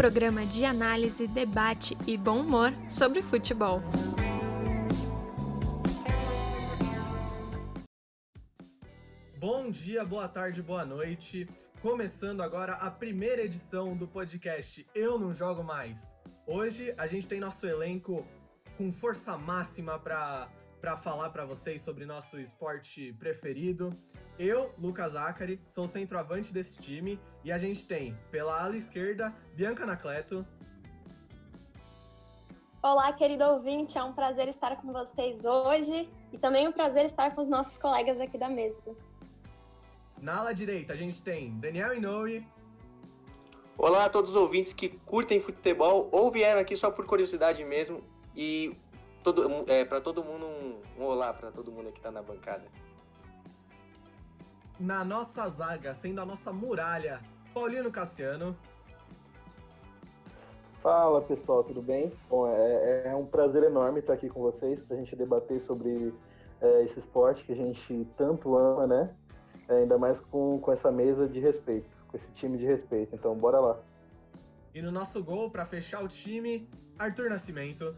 programa de análise, debate e bom humor sobre futebol. Bom dia, boa tarde, boa noite. Começando agora a primeira edição do podcast Eu Não Jogo Mais. Hoje a gente tem nosso elenco com força máxima para para falar para vocês sobre nosso esporte preferido. Eu, Lucas Acari, sou centroavante desse time e a gente tem pela ala esquerda Bianca Anacleto. Olá, querido ouvinte, é um prazer estar com vocês hoje e também um prazer estar com os nossos colegas aqui da mesa. Na ala direita a gente tem Daniel Inoue. Olá a todos os ouvintes que curtem futebol ou vieram aqui só por curiosidade mesmo e todo, é, para todo mundo um, um olá para todo mundo que tá na bancada. Na nossa zaga, sendo a nossa muralha, Paulino Cassiano. Fala pessoal, tudo bem? Bom, é, é um prazer enorme estar aqui com vocês para a gente debater sobre é, esse esporte que a gente tanto ama, né? É, ainda mais com, com essa mesa de respeito, com esse time de respeito. Então, bora lá. E no nosso gol, para fechar o time, Arthur Nascimento.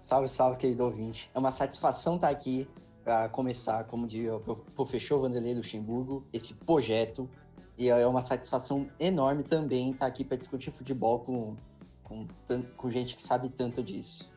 Salve, salve, querido ouvinte. É uma satisfação estar aqui para começar, como diria o professor Vanderlei Luxemburgo, esse projeto. E é uma satisfação enorme também estar aqui para discutir futebol com, com, com gente que sabe tanto disso.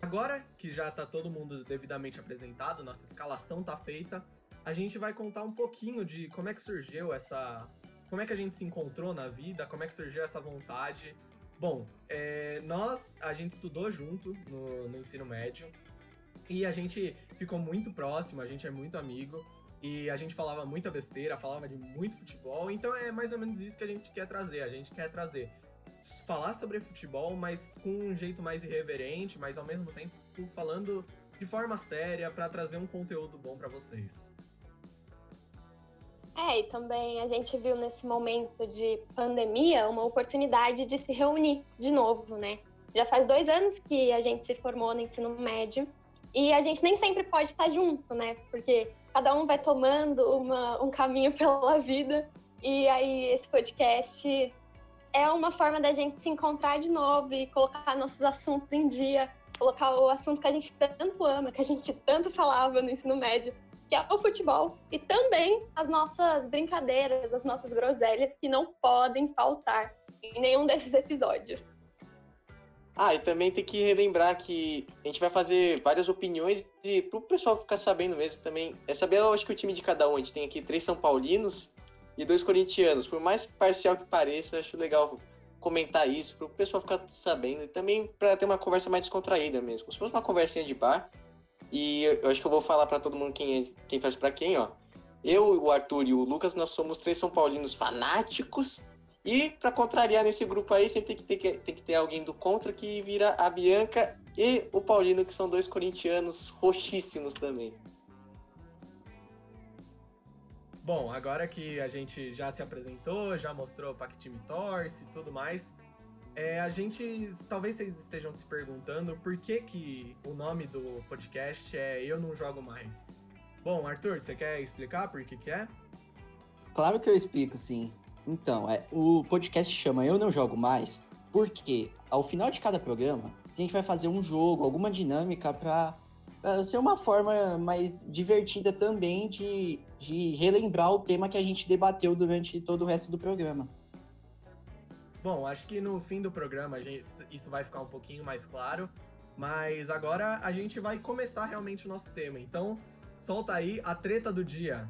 Agora que já está todo mundo devidamente apresentado, nossa escalação está feita, a gente vai contar um pouquinho de como é que surgiu essa como é que a gente se encontrou na vida, como é que surgiu essa vontade. Bom, é, nós, a gente estudou junto no, no ensino médio e a gente ficou muito próximo, a gente é muito amigo e a gente falava muita besteira, falava de muito futebol, então é mais ou menos isso que a gente quer trazer. A gente quer trazer falar sobre futebol, mas com um jeito mais irreverente, mas ao mesmo tempo falando de forma séria para trazer um conteúdo bom para vocês. É, e também a gente viu nesse momento de pandemia uma oportunidade de se reunir de novo, né? Já faz dois anos que a gente se formou no ensino médio e a gente nem sempre pode estar junto, né? Porque cada um vai tomando uma, um caminho pela vida e aí esse podcast é uma forma da gente se encontrar de novo e colocar nossos assuntos em dia, colocar o assunto que a gente tanto ama, que a gente tanto falava no ensino médio, que é o futebol, e também as nossas brincadeiras, as nossas groselhas, que não podem faltar em nenhum desses episódios. Ah, e também tem que relembrar que a gente vai fazer várias opiniões e pro pessoal ficar sabendo mesmo também. É saber, eu acho que o time de cada um. A gente tem aqui três São Paulinos e dois corintianos. Por mais parcial que pareça, acho legal comentar isso para o pessoal ficar sabendo e também para ter uma conversa mais descontraída mesmo. Se fosse uma conversinha de bar, e eu acho que eu vou falar para todo mundo quem, é, quem torce para quem, ó. Eu, o Arthur e o Lucas, nós somos três São Paulinos fanáticos. E para contrariar nesse grupo aí, sempre tem que, ter, tem que ter alguém do contra que vira a Bianca e o Paulino, que são dois corintianos roxíssimos também. Bom, agora que a gente já se apresentou, já mostrou para que time torce e tudo mais, é, a gente, talvez vocês estejam se perguntando por que, que o nome do podcast é Eu Não Jogo Mais. Bom, Arthur, você quer explicar por que, que é? Claro que eu explico, sim. Então, é, o podcast chama Eu Não Jogo Mais porque ao final de cada programa a gente vai fazer um jogo, alguma dinâmica para ser uma forma mais divertida também de, de relembrar o tema que a gente debateu durante todo o resto do programa. Bom, acho que no fim do programa gente, isso vai ficar um pouquinho mais claro, mas agora a gente vai começar realmente o nosso tema. Então, solta aí a treta do dia.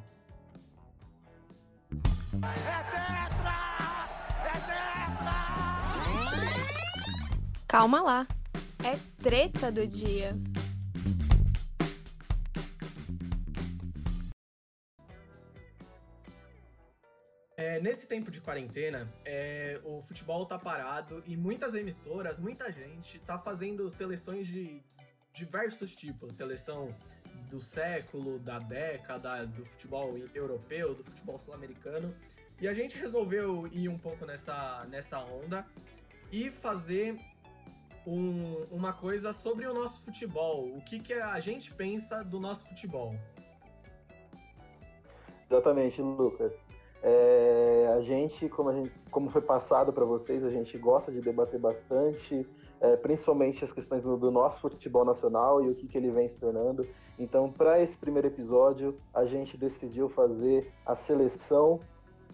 É tetra! É tetra! Calma lá. É treta do dia. É, nesse tempo de quarentena, é, o futebol tá parado e muitas emissoras, muita gente tá fazendo seleções de diversos tipos. Seleção do século, da década, do futebol europeu, do futebol sul-americano. E a gente resolveu ir um pouco nessa, nessa onda. e fazer um, uma coisa sobre o nosso futebol. O que, que a gente pensa do nosso futebol. Exatamente, Lucas. É, a gente como, a gente, como foi passado para vocês, a gente gosta de debater bastante, é, principalmente as questões do, do, nosso futebol nacional e o que, que ele vem se tornando. Então, para esse primeiro episódio, a gente decidiu fazer a seleção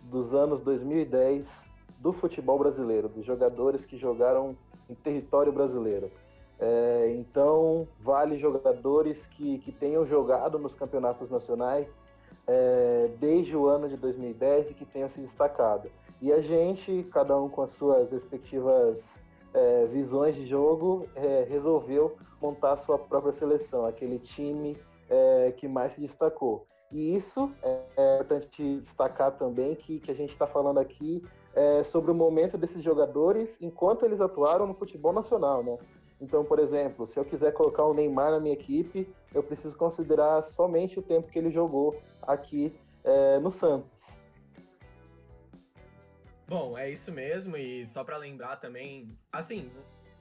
dos anos 2010 do futebol brasileiro, dos jogadores que jogaram em território brasileiro. É, então, vale jogadores que, que tenham jogado nos campeonatos nacionais é, desde o ano de 2010 e que tenham se destacado. E a gente, cada um com as suas respectivas é, visões de jogo, é, resolveu montar a sua própria seleção, aquele time é, que mais se destacou. E isso é, é importante destacar também que, que a gente está falando aqui é, sobre o momento desses jogadores enquanto eles atuaram no futebol nacional, né? Então, por exemplo, se eu quiser colocar o Neymar na minha equipe, eu preciso considerar somente o tempo que ele jogou aqui é, no Santos. Bom, é isso mesmo, e só para lembrar também, assim,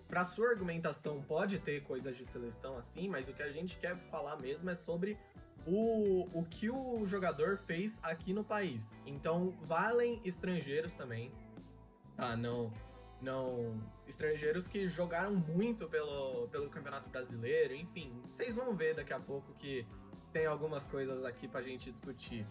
para sua argumentação pode ter coisas de seleção assim, mas o que a gente quer falar mesmo é sobre o, o que o jogador fez aqui no país. Então, valem estrangeiros também. Ah, não. Não. Estrangeiros que jogaram muito pelo, pelo Campeonato Brasileiro, enfim. Vocês vão ver daqui a pouco que tem algumas coisas aqui pra gente discutir.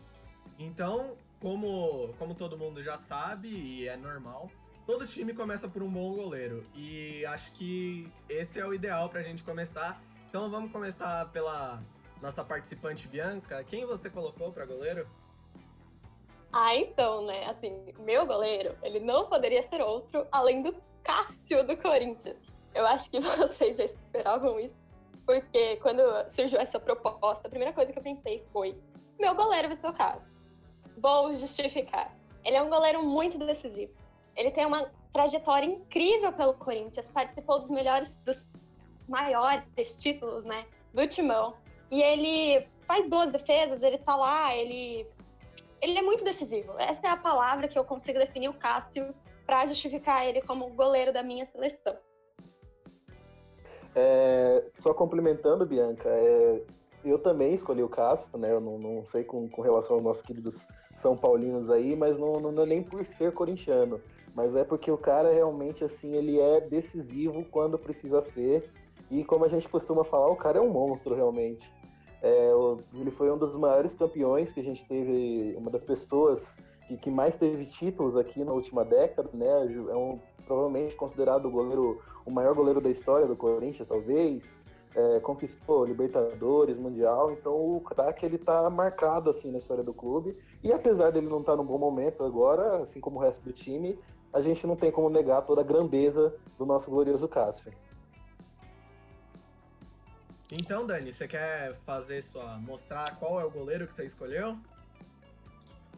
Então, como, como todo mundo já sabe, e é normal, todo time começa por um bom goleiro. E acho que esse é o ideal pra gente começar. Então vamos começar pela nossa participante Bianca, quem você colocou para goleiro? Ah, então, né? Assim, meu goleiro, ele não poderia ser outro além do Cássio do Corinthians. Eu acho que vocês já esperavam isso, porque quando surgiu essa proposta, a primeira coisa que eu pensei foi: meu goleiro vai Cássio. Vou justificar. Ele é um goleiro muito decisivo. Ele tem uma trajetória incrível pelo Corinthians, participou dos melhores, dos maiores títulos, né? Do Timão. E ele faz boas defesas, ele tá lá, ele ele é muito decisivo. Essa é a palavra que eu consigo definir o Cássio para justificar ele como goleiro da minha seleção. É, só complementando, Bianca, é, eu também escolhi o Cássio, né? Eu não, não sei com, com, relação aos nossos queridos São Paulinos aí, mas não, não é nem por ser corintiano, mas é porque o cara realmente, assim, ele é decisivo quando precisa ser. E como a gente costuma falar, o cara é um monstro realmente. É, ele foi um dos maiores campeões que a gente teve, uma das pessoas que, que mais teve títulos aqui na última década, né? É um, provavelmente considerado o goleiro, o maior goleiro da história do Corinthians, talvez. É, conquistou Libertadores, Mundial, então o craque ele tá marcado assim na história do clube. E apesar dele não estar tá num bom momento agora, assim como o resto do time, a gente não tem como negar toda a grandeza do nosso glorioso Cássio. Então, Dani, você quer fazer sua. mostrar qual é o goleiro que você escolheu?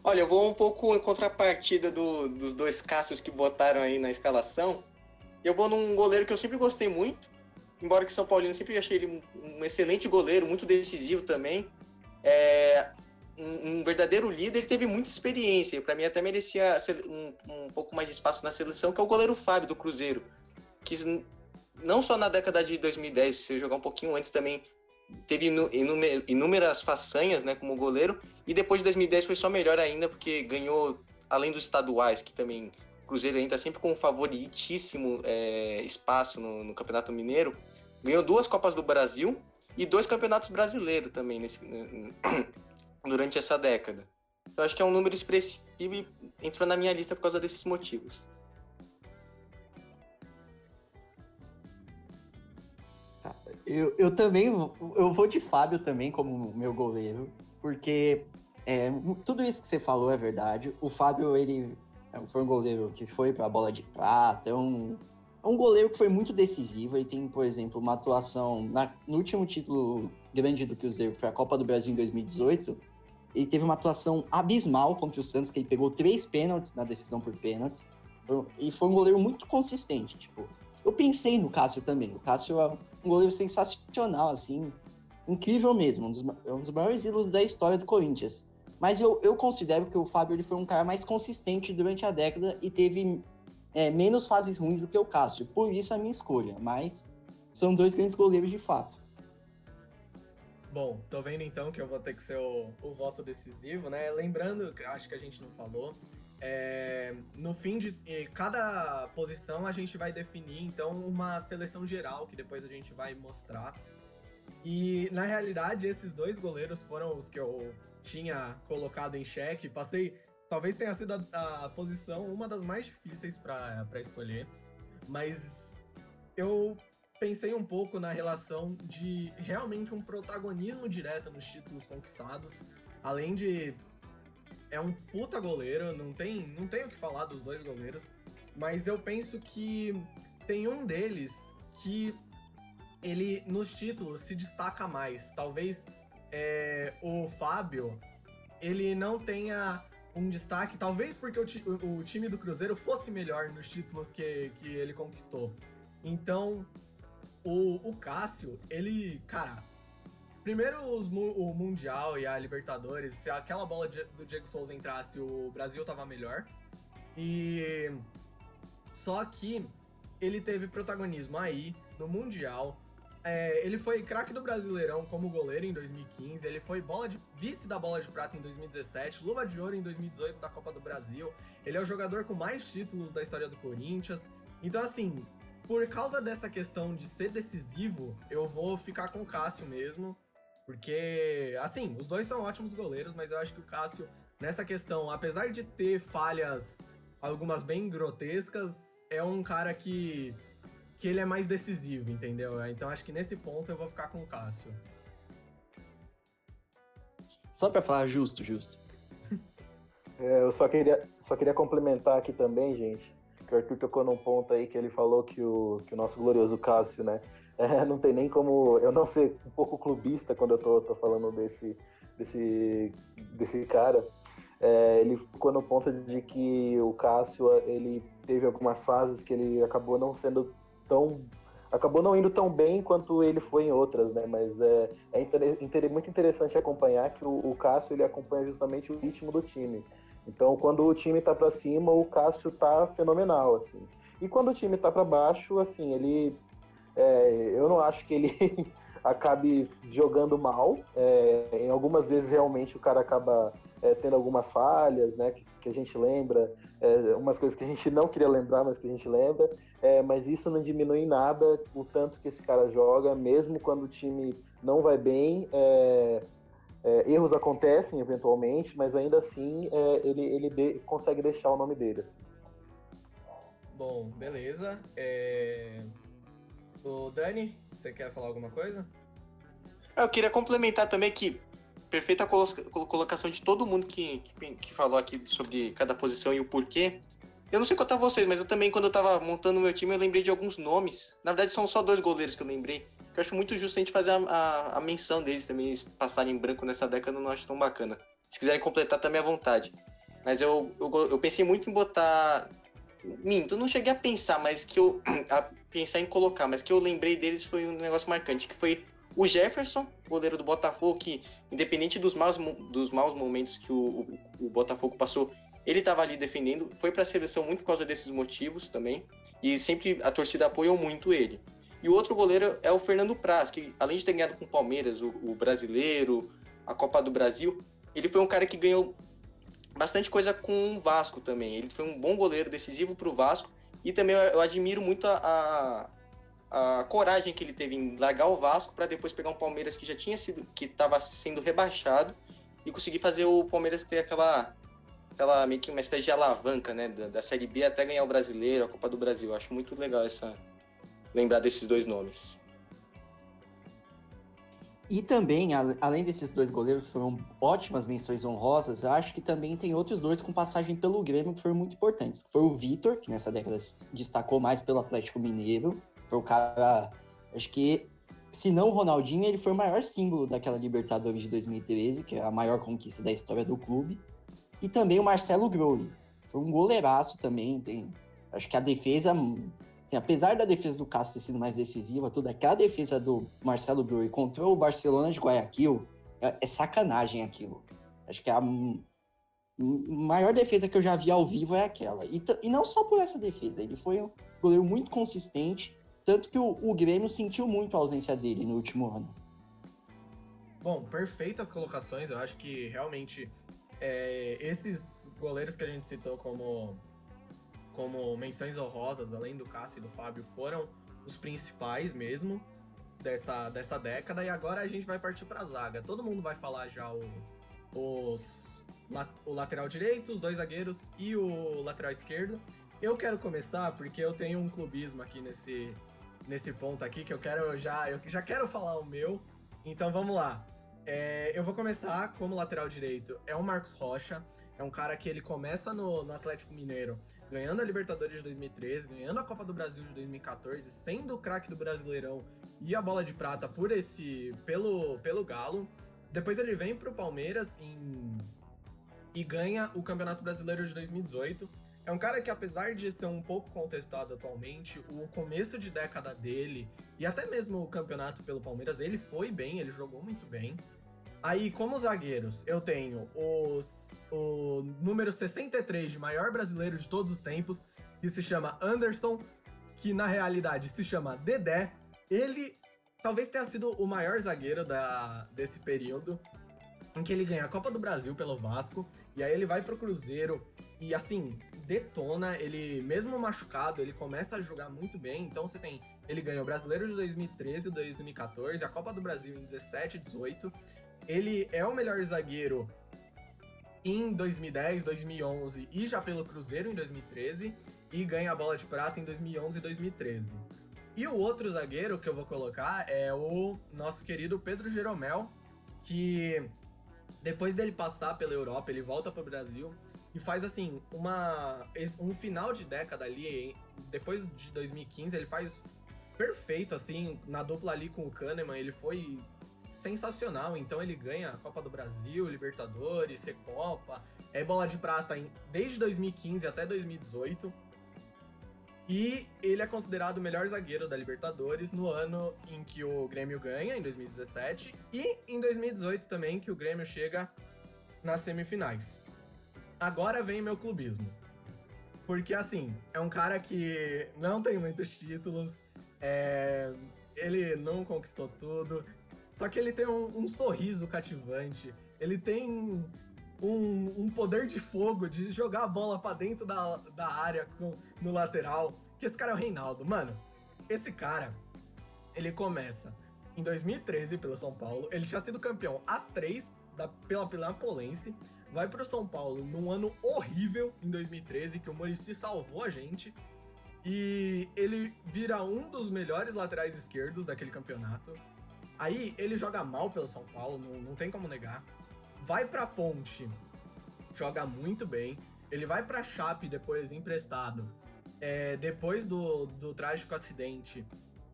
Olha, eu vou um pouco em contrapartida do, dos dois Cássios que botaram aí na escalação. Eu vou num goleiro que eu sempre gostei muito, embora que São Paulino sempre achei ele um, excelente goleiro, muito decisivo também. É, um, um, verdadeiro líder, ele teve muita experiência. Para mim, até merecia um, um pouco mais de espaço na seleção, que é o goleiro Fábio do Cruzeiro, que não só na década de 2010, se jogar um pouquinho antes também, teve inúmeras façanhas, né, como goleiro, e depois de 2010 foi só melhor ainda, porque ganhou, além dos estaduais, que também o Cruzeiro ainda sempre com um favoritíssimo é, espaço no, no, Campeonato Mineiro, ganhou duas Copas do Brasil e dois Campeonatos Brasileiros também nesse, durante essa década. Então acho que é um número expressivo e entrou na minha lista por causa desses motivos. Eu, eu também eu vou de Fábio também como meu goleiro, porque é, tudo isso que você falou é verdade. O Fábio, ele é, foi um goleiro que foi para a bola de prata, é um, é um goleiro que foi muito decisivo. Ele tem, por exemplo, uma atuação na, no último título grande do Cruzeiro, que foi a Copa do Brasil em 2018. Ele teve uma atuação abismal contra o Santos, que ele pegou três pênaltis na decisão por pênaltis. E foi um goleiro muito consistente. Tipo, eu pensei no Cássio também. O Cássio é um goleiro sensacional, assim, incrível mesmo, um dos, é um dos maiores ídolos da história do Corinthians. Mas eu, eu considero que o Fábio ele foi um cara mais consistente durante a década e teve é, menos fases ruins do que o Cássio. Por isso a minha escolha. Mas são dois grandes goleiros de fato. Bom, tô vendo então que eu vou ter que ser o, o voto decisivo, né? Lembrando, acho que a gente não falou, é, no fim de cada posição a gente vai definir então uma seleção geral que depois a gente vai mostrar. E na realidade esses dois goleiros foram os que eu tinha colocado em xeque. Passei, talvez tenha sido a, a posição uma das mais difíceis para escolher, mas eu pensei um pouco na relação de realmente um protagonismo direto nos títulos conquistados, além de é um puta goleiro, não tem, não tem o que falar dos dois goleiros, mas eu penso que tem um deles que ele nos títulos se destaca mais. Talvez é, o Fábio ele não tenha um destaque, talvez porque o, o, time do Cruzeiro fosse melhor nos títulos que, que ele conquistou. Então, o, o Cássio, ele, cara, primeiro os, o Mundial e a Libertadores, se aquela bola do Diego Souza entrasse, o Brasil tava melhor. E só que ele teve protagonismo aí no Mundial. É, ele foi craque do Brasileirão como goleiro em 2015. Ele foi bola de, vice da bola de prata em 2017, luva de ouro em 2018 da Copa do Brasil. Ele é o jogador com mais títulos da história do Corinthians. Então, assim, por causa dessa questão de ser decisivo, eu vou ficar com o Cássio mesmo. Porque, assim, os dois são ótimos goleiros, mas eu acho que o Cássio, nessa questão, apesar de ter falhas, algumas bem grotescas, é um cara que, que ele é mais decisivo, entendeu? Então acho que nesse ponto eu vou ficar com o Cássio. Só pra falar justo, justo. É, eu só queria, só queria complementar aqui também, gente, que o Arthur tocou num ponto aí que ele falou que o, que o nosso glorioso Cássio, né? É, não tem nem como eu não ser um pouco clubista quando eu tô, tô falando desse, desse, desse cara. É, ele ficou no ponto de que o Cássio ele teve algumas fases que ele acabou não sendo tão acabou não indo tão bem quanto ele foi em outras, né? Mas é, é inter, inter, muito interessante acompanhar que o, o Cássio ele acompanha justamente o ritmo do time. Então, quando o time tá para cima, o Cássio tá fenomenal, assim. E quando o time tá para baixo, assim, ele. É, eu não acho que ele acabe jogando mal. É, em algumas vezes, realmente, o cara acaba é, tendo algumas falhas, né? Que, que a gente lembra, é, umas coisas que a gente não queria lembrar, mas que a gente lembra. É, mas isso não diminui nada o tanto que esse cara joga, mesmo quando o time não vai bem. É, é, erros acontecem eventualmente, mas ainda assim ele, ele de, consegue deixar o nome dele. Assim. Bom, beleza. É... O Dani, você quer falar alguma coisa? Eu queria complementar também que perfeita colocação de todo mundo que, que, que, falou aqui sobre cada posição e o porquê. Eu não sei a vocês, mas eu também, quando eu tava montando o meu time, eu lembrei de alguns nomes. Na verdade, são só dois goleiros que eu lembrei que eu acho muito justo a gente fazer a, a, a menção deles também, eles passarem em branco nessa década, eu não acho tão bacana. Se quiserem completar também à vontade. Mas eu, eu, eu pensei muito em botar. Minto, eu não cheguei a pensar, mas que eu. a pensar em colocar, mas que eu lembrei deles foi um negócio marcante, que foi o Jefferson, goleiro do Botafogo, que, independente dos maus, dos maus momentos que o, o, o Botafogo passou, ele estava ali defendendo. Foi para a seleção muito por causa desses motivos também. E sempre a torcida apoiou muito ele. E o outro goleiro é o Fernando Praz, que além de ter ganhado com o Palmeiras, o, o brasileiro, a Copa do Brasil, ele foi um cara que ganhou bastante coisa com o Vasco também. Ele foi um bom goleiro, decisivo para o Vasco. E também eu, admiro muito a, a, a, coragem que ele teve em largar o Vasco para depois pegar um Palmeiras que já tinha sido, que estava sendo rebaixado e conseguir fazer o Palmeiras ter aquela, aquela meio que uma espécie de alavanca, né, da, da Série B até ganhar o Brasileiro, a Copa do Brasil. Eu acho muito legal essa, lembrar desses dois nomes. E também, além desses dois goleiros que foram ótimas menções honrosas, acho que também tem outros dois com passagem pelo Grêmio que foram muito importantes. Foi o Vitor, que nessa década se destacou mais pelo Atlético Mineiro. Foi o cara, acho que, se não o Ronaldinho, ele foi o maior símbolo daquela Libertadores de 2013, que é a maior conquista da história do clube. E também o Marcelo Groli. Foi um goleiraço também, tem, acho que a defesa Assim, apesar da defesa do Cássio ter sido mais decisiva, toda aquela defesa do Marcelo Brui contra o Barcelona de Guayaquil é, é sacanagem aquilo. Acho que a maior defesa que eu já vi ao vivo é aquela. E, e não só por essa defesa, ele foi um goleiro muito consistente, tanto que o, o Grêmio sentiu muito a ausência dele no último ano. Bom, perfeitas colocações. Eu acho que realmente é, esses goleiros que a gente citou como, como menções honrosas, além do Cássio e do Fábio, foram os principais mesmo dessa, dessa década. E agora a gente vai partir para a zaga. Todo mundo vai falar já o, os, o lateral direito, os dois zagueiros e o lateral esquerdo. Eu quero começar porque eu tenho um clubismo aqui nesse, nesse ponto aqui que eu quero já eu já quero falar o meu. Então vamos lá. É, eu vou começar como lateral direito. É o Marcos Rocha. É um cara que ele começa no, no, Atlético Mineiro, ganhando a Libertadores de 2013, ganhando a Copa do Brasil de 2014, sendo o craque do Brasileirão e a bola de prata por esse pelo, pelo Galo. Depois ele vem para o Palmeiras em, e ganha o Campeonato Brasileiro de 2018. É um cara que, apesar de ser um pouco contestado atualmente, o começo de década dele e até mesmo o campeonato pelo Palmeiras, ele foi bem, ele jogou muito bem. Aí, como zagueiros, eu tenho os, o número 63 de maior brasileiro de todos os tempos, que se chama Anderson, que na realidade se chama Dedé. Ele talvez tenha sido o maior zagueiro da, desse período, em que ele ganha a Copa do Brasil pelo Vasco, e aí ele vai pro Cruzeiro, e assim, detona, ele mesmo machucado, ele começa a jogar muito bem, então você tem, ele ganhou o Brasileiro de 2013 e 2014, a Copa do Brasil em 17 e 18, ele é o melhor zagueiro em 2010, 2011 e já pelo Cruzeiro em 2013 e ganha a bola de prata em 2011 e 2013. E o outro zagueiro que eu vou colocar é o nosso querido Pedro Jeromel, que depois dele passar pela Europa, ele volta para o Brasil e faz assim uma um final de década ali, depois de 2015, ele faz perfeito assim na dupla ali com o Kahneman, ele foi sensacional. Então ele ganha a Copa do Brasil, Libertadores, Recopa, é bola de prata em, desde 2015 até 2018. E ele é considerado o melhor zagueiro da Libertadores no ano em que o Grêmio ganha, em 2017, e em 2018 também, que o Grêmio chega nas semifinais. Agora vem meu clubismo. Porque, assim, é um cara que não tem muitos títulos, é... ele não conquistou tudo, só que ele tem um, um sorriso cativante. Ele tem um, um, poder de fogo de jogar a bola para dentro da, da área com, no lateral. Que esse cara é o Reinaldo. Mano, esse cara, ele começa em 2013 pelo São Paulo. Ele tinha sido campeão A3 da, pela Pinapolense. Vai pro São Paulo num ano horrível em 2013, que o Murici salvou a gente. E ele vira um dos melhores laterais esquerdos daquele campeonato. Aí ele joga mal pelo São Paulo, não, não tem como negar. Vai pra Ponte, joga muito bem. Ele vai pra Chape depois emprestado, é, depois do, do trágico acidente.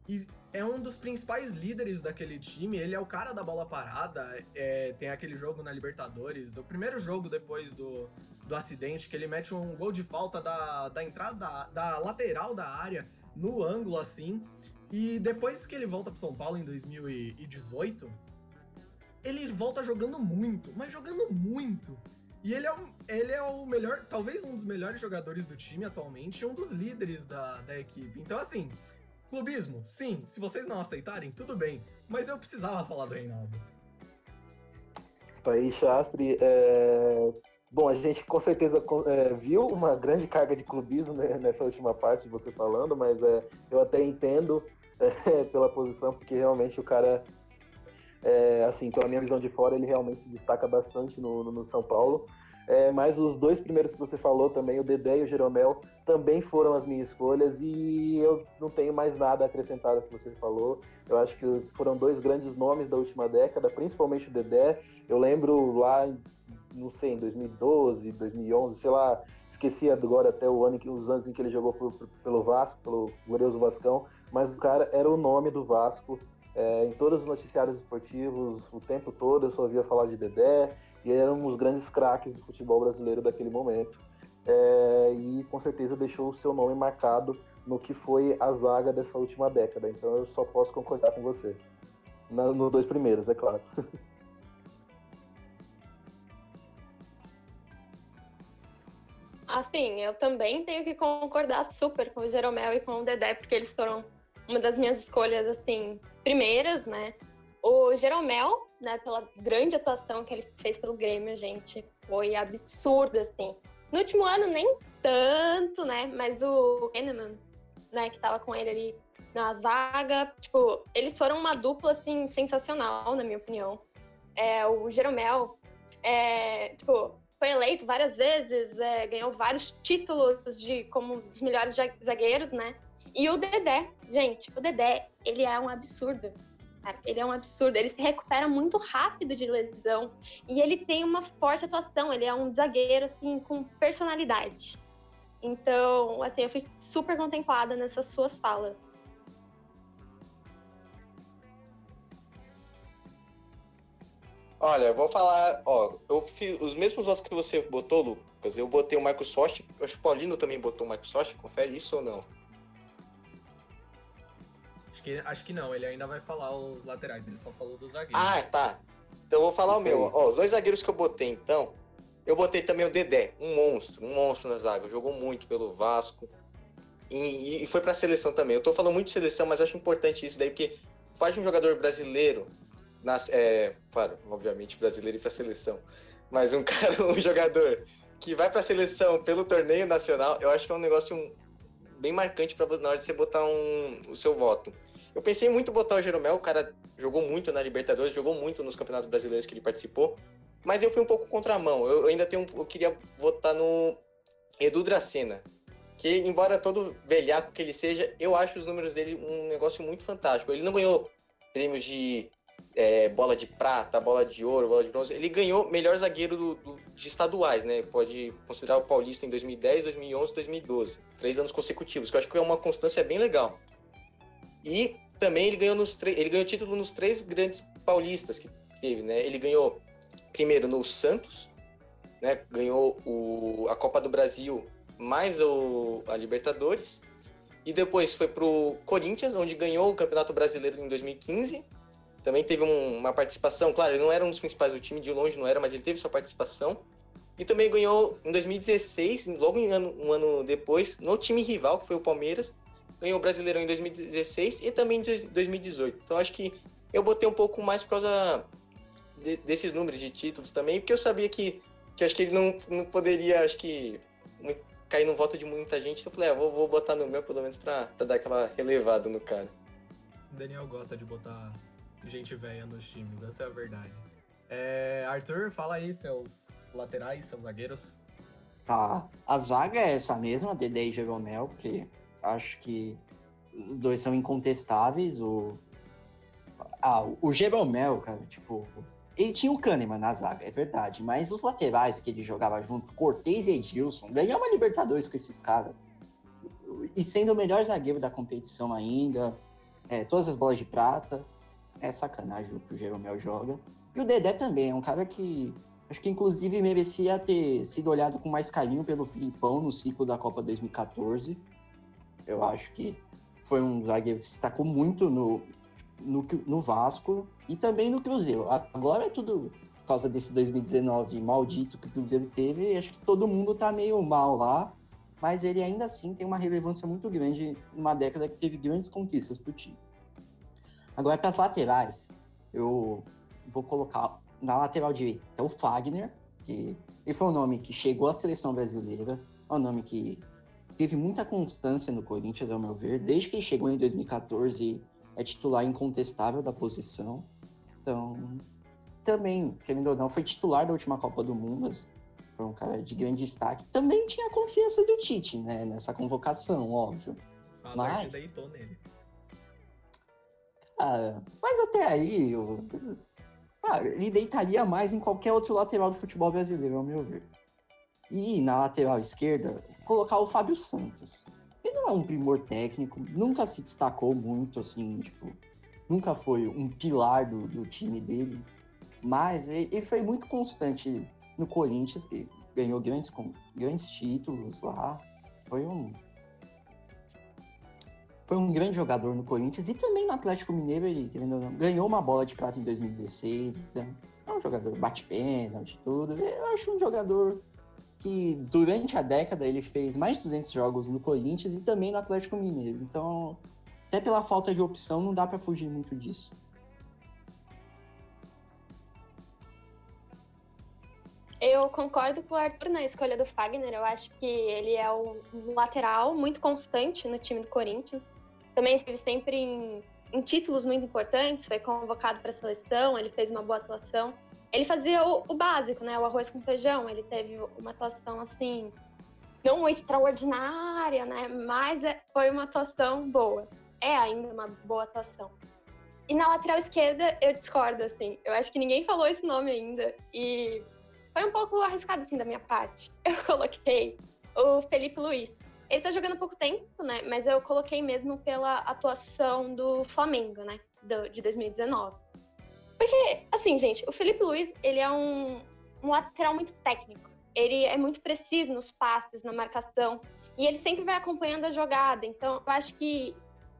E é um dos principais líderes daquele time. Ele é o cara da bola parada. É, tem aquele jogo na Libertadores, o primeiro jogo depois do, do acidente, que ele mete um gol de falta da, da entrada da, da lateral da área, no ângulo assim. E depois que ele volta pro São Paulo em 2018, ele volta jogando muito, mas jogando muito. E ele é, um, ele é o melhor, talvez um dos melhores jogadores do time atualmente, um dos líderes da, da equipe. Então, assim, clubismo, sim, se vocês não aceitarem, tudo bem. Mas eu precisava falar do Reinaldo. Aí, Shastri, é... Bom, a gente com certeza é, viu uma grande carga de clubismo né, nessa última parte de você falando, mas é, eu até entendo é, pela posição, porque realmente o cara, é, assim, pela minha visão de fora, ele realmente se destaca bastante no, no, no São Paulo. É, mas os dois primeiros que você falou também, o Dedé e o Jeromel, também foram as minhas escolhas e eu não tenho mais nada a acrescentar ao que você falou. Eu acho que foram dois grandes nomes da última década, principalmente o Dedé. Eu lembro lá, não sei, em 2012, 2011, sei lá, esqueci agora até o ano, os anos em que ele jogou pelo Vasco, pelo Glorioso Vascão mas o cara era o nome do Vasco. É, em todos os noticiários esportivos, o tempo todo eu só ouvia falar de Dedé, e era um dos grandes craques do futebol brasileiro daquele momento. É, e com certeza deixou o seu nome marcado no que foi a zaga dessa última década. Então eu só posso concordar com você. Nos dois primeiros, é claro. assim, eu também tenho que concordar super com o Jeromel e com o Dedé, porque eles foram uma das minhas escolhas, assim, primeiras, né? O Jeromel, né, pela grande atuação que ele fez pelo Grêmio, gente, foi absurdo, assim. No último ano, nem tanto, né? Mas o Henneman, né, que tava com ele ali na zaga, tipo, eles foram uma dupla, assim, sensacional, na minha opinião. É, o Jeromel, é, tipo, foi eleito várias vezes, é, ganhou vários títulos de como dos melhores zagueiros, né? E o Dedé, gente, o Dedé, ele é um absurdo. Cara, ele é um absurdo. Ele se recupera muito rápido de lesão e ele tem uma forte atuação. Ele é um zagueiro assim com personalidade. Então, assim, eu fui super contemplada nessas suas falas. Olha, eu vou falar, ó, eu fiz os mesmos votos que você botou, Lucas. Eu botei o Microsoft, acho que o Paulino também botou o Microsoft, confere isso ou não? Acho que, acho que não, ele ainda vai falar os laterais, ele só falou dos zagueiros. Ah, tá. Então eu vou falar o meu. Ó, os dois zagueiros que eu botei, então. Eu botei também o Dedé, um monstro, um monstro na zaga. Jogou muito pelo Vasco. E, e foi pra seleção também. Eu tô falando muito de seleção, mas eu acho importante isso daí, porque faz um jogador brasileiro nas, é, claro, obviamente brasileiro e para seleção, mas um cara, um jogador que vai para a seleção pelo torneio nacional, eu acho que é um negócio bem marcante para na hora de você botar um, o seu voto. Eu pensei muito em botar o Jeromel, o cara jogou muito na Libertadores, jogou muito nos campeonatos brasileiros que ele participou, mas eu fui um pouco contramão. Eu, eu ainda tenho, eu queria votar no Edu Dracena, que embora todo velhaco que ele seja, eu acho os números dele um negócio muito fantástico. Ele não ganhou prêmios de é, bola de prata, bola de ouro, bola de bronze. Ele ganhou melhor zagueiro do, do, de estaduais, né? Pode considerar o Paulista em 2010, 2011, 2012. Três anos consecutivos, que eu acho que é uma constância bem legal. E também ele ganhou, nos ele ganhou título nos três grandes paulistas que teve, né? Ele ganhou primeiro no Santos, né? Ganhou o, a Copa do Brasil mais o, a Libertadores. E depois foi pro Corinthians, onde ganhou o Campeonato Brasileiro em 2015 também teve um, uma participação, claro, ele não era um dos principais do time, de longe não era, mas ele teve sua participação. E também ganhou em 2016, logo um ano, um ano depois, no time rival, que foi o Palmeiras. Ganhou o Brasileirão em 2016 e também em 2018. Então acho que eu botei um pouco mais por causa de, desses números de títulos também, porque eu sabia que, que acho que ele não, não poderia, acho que, cair no voto de muita gente. Então eu falei, ah, vou, vou botar no meu pelo menos pra dar aquela relevada no cara. O Daniel gosta de botar gente velha nos times, essa é a verdade. É, Arthur, fala aí seus laterais, seus zagueiros. Tá, a zaga é essa mesma, Dedé e Jeromel, porque acho que os dois são incontestáveis. O, ah, o Jeromel, cara, tipo, ele tinha o Kahneman na zaga, é verdade, mas os laterais que ele jogava junto, Cortez e Edilson, ganhava Libertadores com esses caras. E sendo o melhor zagueiro da competição ainda, é, todas as bolas de prata é sacanagem o que o Jeromel joga. E o Dedé também, é um cara que acho que inclusive merecia ter sido olhado com mais carinho pelo Filipão no ciclo da Copa 2014. Eu acho que foi um zagueiro que se destacou muito no, no, no Vasco e também no Cruzeiro. Agora é tudo por causa desse 2019 maldito que o Cruzeiro teve, acho que todo mundo tá meio mal lá, mas ele ainda assim tem uma relevância muito grande numa década que teve grandes conquistas pro time. Agora, para as laterais, eu vou colocar na lateral direita o Fagner, que ele foi um nome que chegou à seleção brasileira, é um nome que teve muita constância no Corinthians, ao meu ver, desde que ele chegou em 2014, é titular incontestável da posição. Então, também, querendo ou não, foi titular da última Copa do Mundo, foi um cara de grande destaque. Também tinha a confiança do Tite, né, nessa convocação, óbvio. Mas... deitou nele. Ah, mas até aí, eu... ah, ele deitaria mais em qualquer outro lateral do futebol brasileiro, ao meu ver. E na lateral esquerda, colocar o Fábio Santos. Ele não é um primor técnico, nunca se destacou muito, assim, tipo, nunca foi um pilar do, do time dele, mas ele, ele, foi muito constante no Corinthians, que ganhou grandes, grandes títulos lá. Foi um foi um grande jogador no Corinthians e também no Atlético Mineiro, ele ganhou uma bola de prata em 2016. Então, é um jogador bate-pênalti, tudo. Eu acho um jogador que durante a década ele fez mais de 200 jogos no Corinthians e também no Atlético Mineiro. Então, até pela falta de opção, não dá para fugir muito disso. Eu concordo com o Arthur na escolha do Fagner. Eu acho que ele é um lateral muito constante no time do Corinthians. Também esteve sempre em, em títulos muito importantes, foi convocado para a seleção, ele fez uma boa atuação. Ele fazia o, o, básico, né? O arroz com feijão. Ele teve uma atuação assim, não extraordinária, né? Mas é, foi uma atuação boa. É ainda uma boa atuação. E na lateral esquerda, eu discordo, assim. Eu acho que ninguém falou esse nome ainda. E foi um pouco arriscado, assim, da minha parte. Eu coloquei o Felipe Luiz. Ele tá jogando pouco tempo, né? Mas eu coloquei mesmo pela atuação do Flamengo, né? Do, de 2019. Porque, assim, gente, o Felipe Luiz, ele é um, um lateral muito técnico. Ele é muito preciso nos passes, na marcação. E ele sempre vai acompanhando a jogada. Então, eu acho que,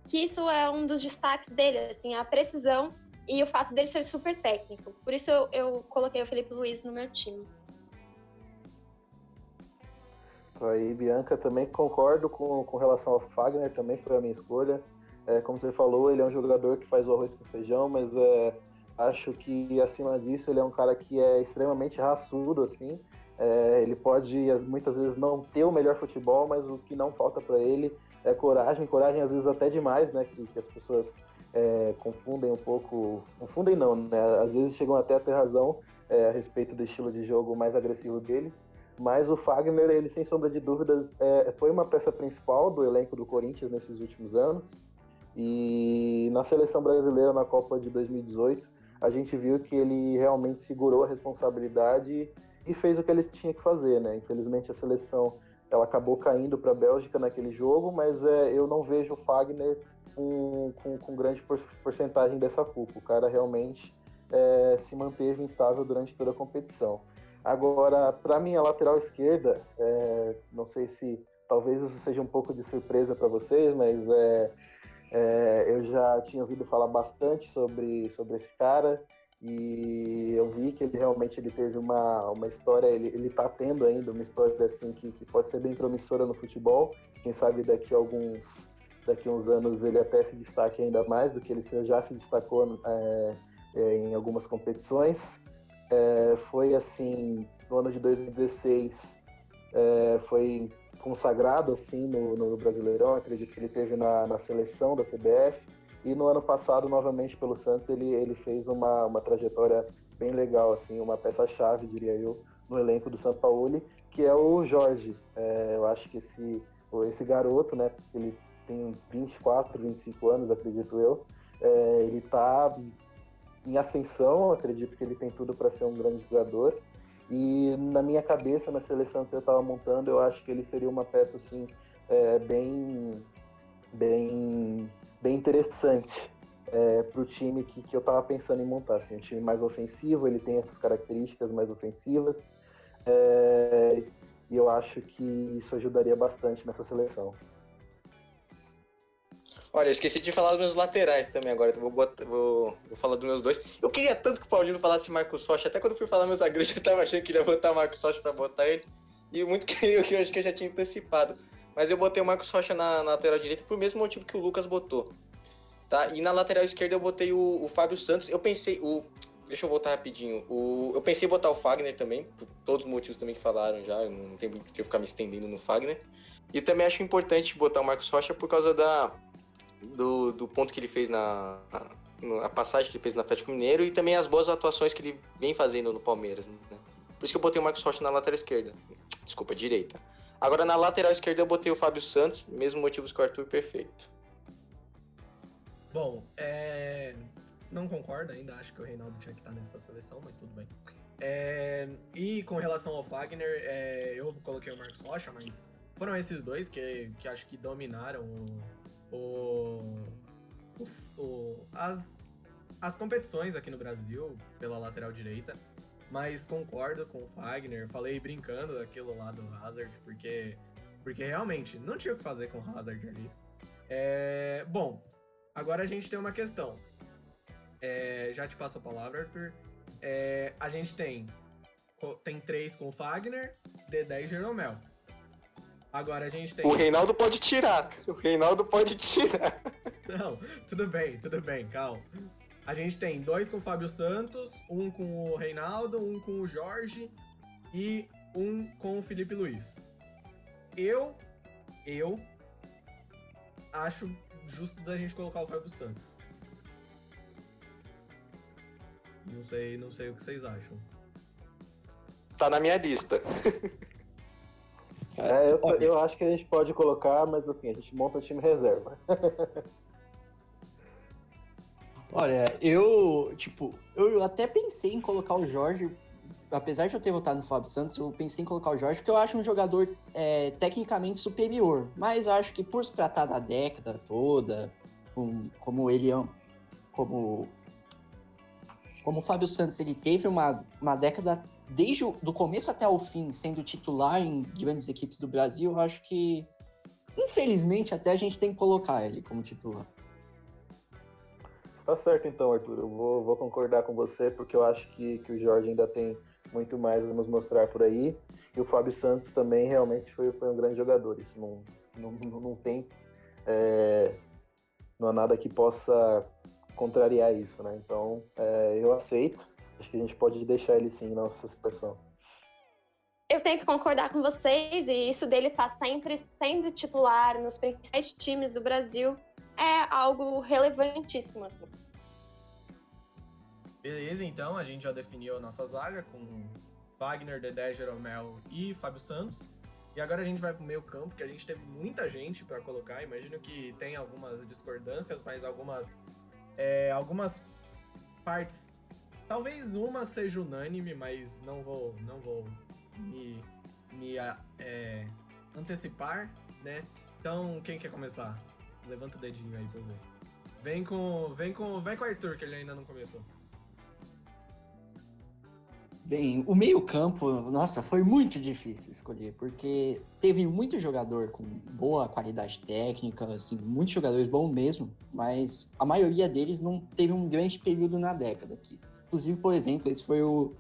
que isso é um dos destaques dele, assim, a precisão e o fato dele ser super técnico. Por isso eu, eu coloquei o Felipe Luiz no meu time. Aí, Bianca, também concordo com, com relação ao Fagner, também foi a minha escolha. É, como você falou, ele é um jogador que faz o arroz com feijão, mas é, acho que acima disso ele é um cara que é extremamente raçudo, assim. É, ele pode muitas vezes não ter o melhor futebol, mas o que não falta para ele é coragem, coragem às vezes até demais, né? Que, que as pessoas é, confundem um pouco. Confundem não, né? Às vezes chegam até a ter razão é, a respeito do estilo de jogo mais agressivo dele. Mas o Fagner, ele sem sombra de dúvidas, é, foi uma peça principal do elenco do Corinthians nesses últimos anos. E na seleção brasileira na Copa de 2018, a gente viu que ele realmente segurou a responsabilidade e fez o que ele tinha que fazer, né? Infelizmente a seleção ela acabou caindo para a Bélgica naquele jogo, mas é, eu não vejo o Fagner com, com, com grande porcentagem dessa culpa. O cara realmente é, se manteve instável durante toda a competição. Agora, para mim, a lateral esquerda, é, não sei se talvez isso seja um pouco de surpresa para vocês, mas é, é, eu já tinha ouvido falar bastante sobre, sobre esse cara e eu vi que ele realmente ele teve uma, uma história, ele, ele tá tendo ainda uma história assim que, que pode ser bem promissora no futebol. Quem sabe daqui a alguns daqui a uns anos ele até se destaque ainda mais do que ele já se destacou é, é, em algumas competições. É, foi assim, no ano de 2016, é, foi consagrado assim no, no, Brasileirão, acredito que ele teve na, na, seleção da CBF, e no ano passado, novamente pelo Santos, ele, ele fez uma, uma trajetória bem legal, assim, uma peça-chave, diria eu, no elenco do São Paulo, que é o Jorge. É, eu acho que esse, esse garoto, né, ele tem 24, 25 anos, acredito eu. É, ele está em ascensão, acredito que ele tem tudo para ser um grande jogador. E na minha cabeça, na seleção que eu estava montando, eu acho que ele seria uma peça assim é, bem, bem, bem interessante é, para o time que, que eu estava pensando em montar. Assim, um time mais ofensivo, ele tem essas características mais ofensivas. É, e eu acho que isso ajudaria bastante nessa seleção. Olha, eu esqueci de falar dos meus laterais também agora, então vou, botar, vou, vou, falar dos meus dois. Eu queria tanto que o Paulino falasse Marcos Rocha, até quando eu fui falar meus zagueiros, eu tava achando que ele ia botar Marcos Rocha pra botar ele. E muito que eu, que eu acho que eu já tinha antecipado. Mas eu botei o Marcos Rocha na, na, lateral direita por mesmo motivo que o Lucas botou. Tá? E na lateral esquerda eu botei o, o Fábio Santos. Eu pensei, o. Deixa eu voltar rapidinho. O, eu pensei em botar o Fagner também, por todos os motivos também que falaram já. Não tem que eu ficar me estendendo no Fagner. E também acho importante botar o Marcos Rocha por causa da, do, do ponto que ele fez na, a passagem que ele fez no Atlético Mineiro e também as boas atuações que ele vem fazendo no Palmeiras. Né? Por isso que eu botei o Marcos Rocha na lateral esquerda. Desculpa, direita. Agora na lateral esquerda eu botei o Fábio Santos, mesmo motivos que o Arthur, perfeito. Bom, é... não concordo ainda, acho que o Reinaldo tinha que estar nessa seleção, mas tudo bem. É... E com relação ao Fagner, é... eu coloquei o Marcos Rocha, mas foram esses dois que, que acho que dominaram o, o, o, as, as competições aqui no Brasil pela lateral direita, mas concordo com o Fagner. Falei brincando daquilo lá do Hazard, porque, porque realmente não tinha o que fazer com o Hazard ali. É, bom, agora a gente tem uma questão. É, já te passo a palavra, Arthur. É, a gente tem, tem três com o Fagner, Dedé e Jeromel. Agora a gente tem. O Reinaldo pode tirar. O Reinaldo pode tirar. Não, tudo bem, tudo bem, calma. A gente tem dois com o Fábio Santos, um com o Reinaldo, um com o Jorge e um com o Felipe Luiz. Eu, eu acho justo da gente colocar o Fábio Santos. Não sei, não sei o que vocês acham. Tá na minha lista. É, eu, eu acho que a gente pode colocar, mas assim, a gente monta o time reserva. Olha, eu, tipo, eu até pensei em colocar o Jorge, apesar de eu ter votado no Fábio Santos, eu pensei em colocar o Jorge, porque eu acho um jogador é, tecnicamente superior, mas eu acho que por se tratar da década toda, com, como ele é, como, como o Fábio Santos, ele teve uma, uma década desde o do começo até o fim, sendo titular em grandes equipes do Brasil, eu acho que, infelizmente, até a gente tem que colocar ele como titular. Tá certo então, Arthur. Eu vou, vou concordar com você, porque eu acho que, que o Jorge ainda tem muito mais a nos mostrar por aí. E o Fábio Santos também realmente foi, foi um grande jogador. Isso não, não, não tem. É, não há nada que possa contrariar isso, né? Então, é, eu aceito. Acho que a gente pode deixar ele sim na nossa situação. Eu tenho que concordar com vocês, e isso dele estar tá sempre sendo titular nos principais times do Brasil é algo relevantíssimo. Beleza, então a gente já definiu a nossa zaga com Wagner, Dedé, Jeromel e Fábio Santos. E agora a gente vai pro meio campo, que a gente teve muita gente para colocar. Imagino que tem algumas discordâncias, mas algumas, é, algumas partes. Talvez uma seja unânime, mas não vou, não vou me, me é, antecipar, né? Então, quem quer começar? Levanta o dedinho aí pra eu ver. Vem com, vem com, vem com o Arthur, que ele ainda não começou. Bem, o meio-campo, nossa, foi muito difícil escolher, porque teve muito jogador com boa qualidade técnica, assim, muitos jogadores bons mesmo, mas a maioria deles não teve um grande período na década aqui. Inclusive, por exemplo, esse foi o,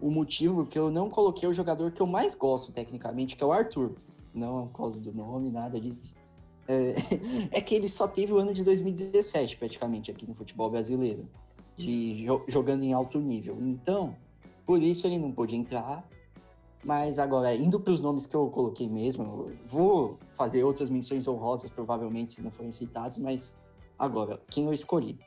o motivo que eu não coloquei o jogador que eu mais gosto tecnicamente, que é o Arthur. Não por causa do nome, nada disso. É, é, que ele só teve o ano de 2017 praticamente aqui no futebol brasileiro, de, jogando em alto nível. Então, por isso ele não pôde entrar. Mas agora, indo para os nomes que eu coloquei mesmo, vou fazer outras menções honrosas, provavelmente, se não forem citados, mas agora, quem eu escolhi?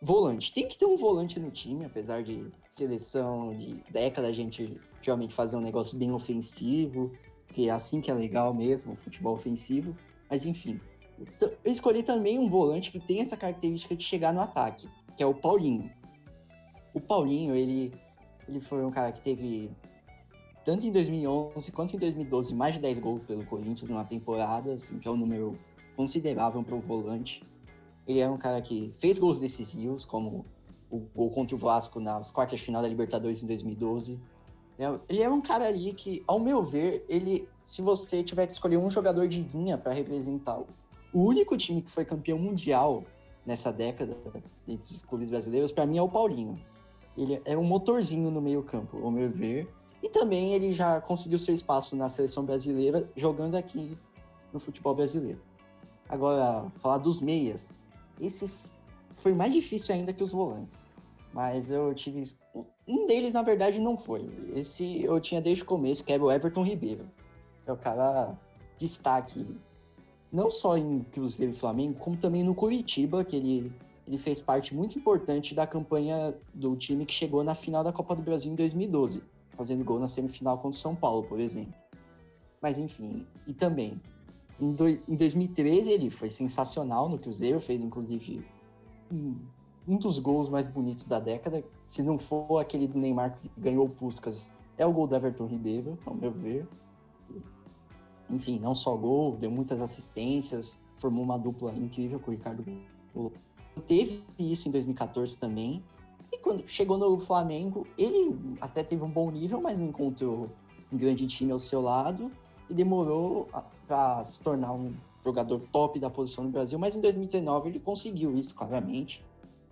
Volante. Tem que ter um volante no time, apesar de seleção de década, a gente geralmente fazer um negócio bem ofensivo, que é assim que é legal mesmo, o futebol ofensivo. Mas enfim. Então, eu escolhi também um volante que tem essa característica de chegar no ataque, que é o Paulinho. O Paulinho, ele, ele foi um cara que teve, tanto em 2011 quanto em 2012, mais de 10 gols pelo Corinthians numa temporada, assim, que é um número considerável para o volante. Ele é um cara que fez gols decisivos, como o gol contra o Vasco nas quartas de final da Libertadores em 2012. É, ele é um cara ali que, ao meu ver, ele, se você tiver que escolher um jogador de linha para representar o único time que foi campeão mundial nessa década desses clubes brasileiros, para mim é o Paulinho. Ele é um motorzinho no meio-campo, ao meu ver. E também ele já conseguiu seu espaço na seleção brasileira jogando aqui no futebol brasileiro. Agora, falar dos meias. Esse foi mais difícil ainda que os volantes. Mas eu tive. Um deles, na verdade, não foi. Esse eu tinha desde o começo, que era o Everton Ribeiro. É o cara destaque, não só em Cruzeiro e Flamengo, como também no Curitiba, que ele, ele fez parte muito importante da campanha do time que chegou na final da Copa do Brasil em 2012, fazendo gol na semifinal contra o São Paulo, por exemplo. Mas enfim, e também, em, do, em 2013 ele foi sensacional no Cruzeiro, fez inclusive um dos gols mais bonitos da década. Se não for aquele do Neymar que ganhou o Puskas, é o gol do Everton Ribeiro, ao meu ver. Enfim, não só gol, deu muitas assistências, formou uma dupla incrível com o Ricardo Teve isso em 2014 também. E quando chegou no Flamengo, ele até teve um bom nível, mas não encontrou um grande time ao seu lado e demorou para se tornar um jogador top da posição no Brasil. Mas em 2019 ele conseguiu isso, claramente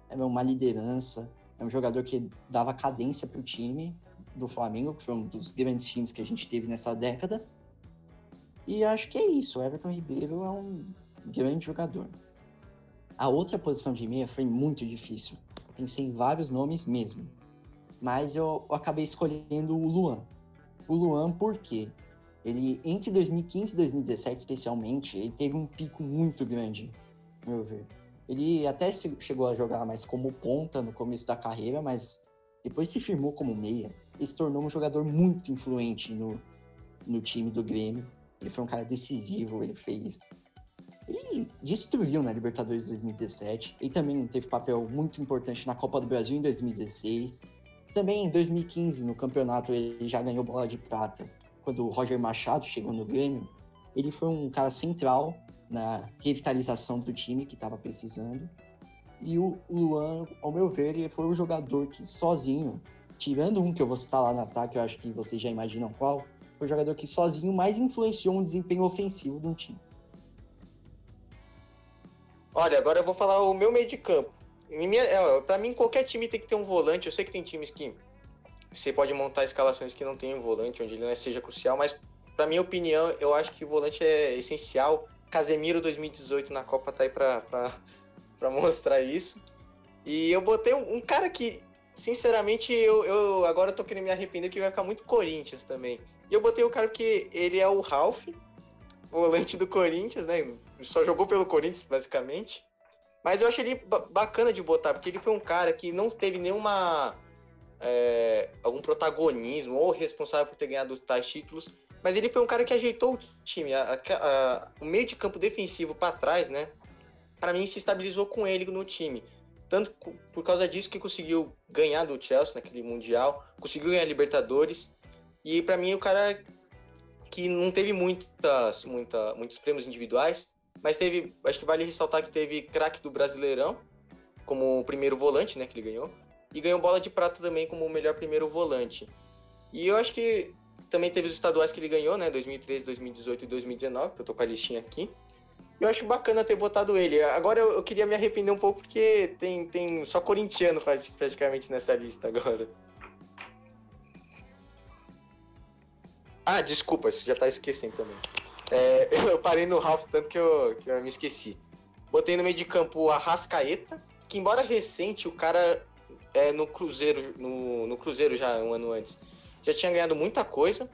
é uma liderança, é um jogador que dava cadência para o time. do Flamengo, que foi um dos grandes times que a gente teve nessa década. E acho que é isso. O Everton Ribeiro é um grande jogador. A outra posição de meia foi muito difícil. Pensei em vários nomes mesmo. Mas eu, eu acabei escolhendo o Luan. O Luan, por quê? Ele, entre 2015 e 2017, especialmente, ele teve um pico muito grande, meu ver. Ele até chegou a jogar mais como ponta no começo da carreira, mas depois se firmou como meia. Ele se tornou um jogador muito influente no, no time do Grêmio. Ele foi um cara decisivo, ele fez. Ele destruiu na Libertadores de 2017. Ele também teve papel muito importante na Copa do Brasil em 2016. Também em 2015, no campeonato, ele já ganhou bola de prata. Quando o Roger Machado chegou no Grêmio, ele foi um cara central na revitalização do time que estava precisando. E o Luan, ao meu ver, ele foi o jogador que sozinho, tirando um que eu vou citar lá no ataque, eu acho que vocês já imaginam qual, foi o jogador que sozinho mais influenciou um desempenho ofensivo do time. Olha, agora eu vou falar o meu meio de campo. É, para mim, qualquer time tem que ter um volante. Eu sei que tem times que você pode montar escalações que não tem um volante, onde ele não seja crucial, mas para minha opinião, eu acho que o volante é essencial. Casemiro 2018 na Copa tá aí pra, pra mostrar isso. E eu botei um, um cara que, sinceramente, eu, eu agora tô querendo me arrepender que vai ficar muito Corinthians também. E eu botei o cara que ele é o Ralph, volante do Corinthians, né? Só jogou pelo Corinthians, basicamente. Mas eu achei ele bacana de botar, porque ele foi um cara que não teve nenhuma. É, algum protagonismo ou responsável por ter ganhado tais títulos, mas ele foi um cara que ajeitou o time. A, a, a, o meio de campo defensivo para trás, né? Para mim, se estabilizou com ele no time. Tanto por causa disso que conseguiu ganhar do Chelsea naquele Mundial, conseguiu ganhar Libertadores. E para mim, o cara que não teve muitas, muita, muitos prêmios individuais, mas teve, acho que vale ressaltar que teve craque do Brasileirão, como primeiro volante, né, que ele ganhou, e ganhou bola de prata também como o melhor primeiro volante. E eu acho que também teve os estaduais que ele ganhou, né, 2013, 2018 e 2019, que eu tô com a listinha aqui. Eu acho bacana ter botado ele. Agora eu, queria me arrepender um pouco porque tem, tem só corintiano praticamente nessa lista agora. Ah, desculpa, você já tá esquecendo também. É, eu parei no Ralph tanto que eu, que eu me esqueci. Botei no meio de campo a Rascaeta, que embora recente, o cara é, no Cruzeiro, no, no Cruzeiro já um ano antes, já tinha ganhado muita coisa.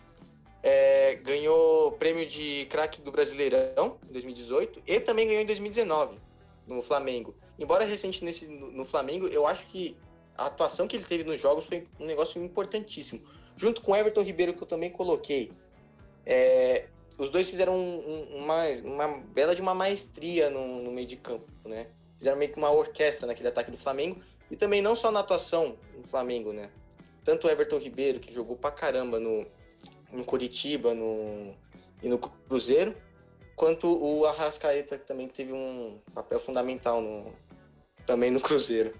É, ganhou prêmio de craque do Brasileirão em 2018 e também ganhou em 2019 no Flamengo. Embora recente nesse, no, no Flamengo, eu acho que a atuação que ele teve nos jogos foi um negócio importantíssimo junto com Everton Ribeiro, que eu também coloquei. É, os dois fizeram um, um, uma, uma bela de uma maestria no, no, meio de campo, né? Fizeram meio que uma orquestra naquele ataque do Flamengo. E também não só na atuação no Flamengo, né? Tanto o Everton Ribeiro, que jogou pra caramba no, no Curitiba no, e no Cruzeiro, quanto o Arrascaeta, que também teve um papel fundamental no, também no Cruzeiro.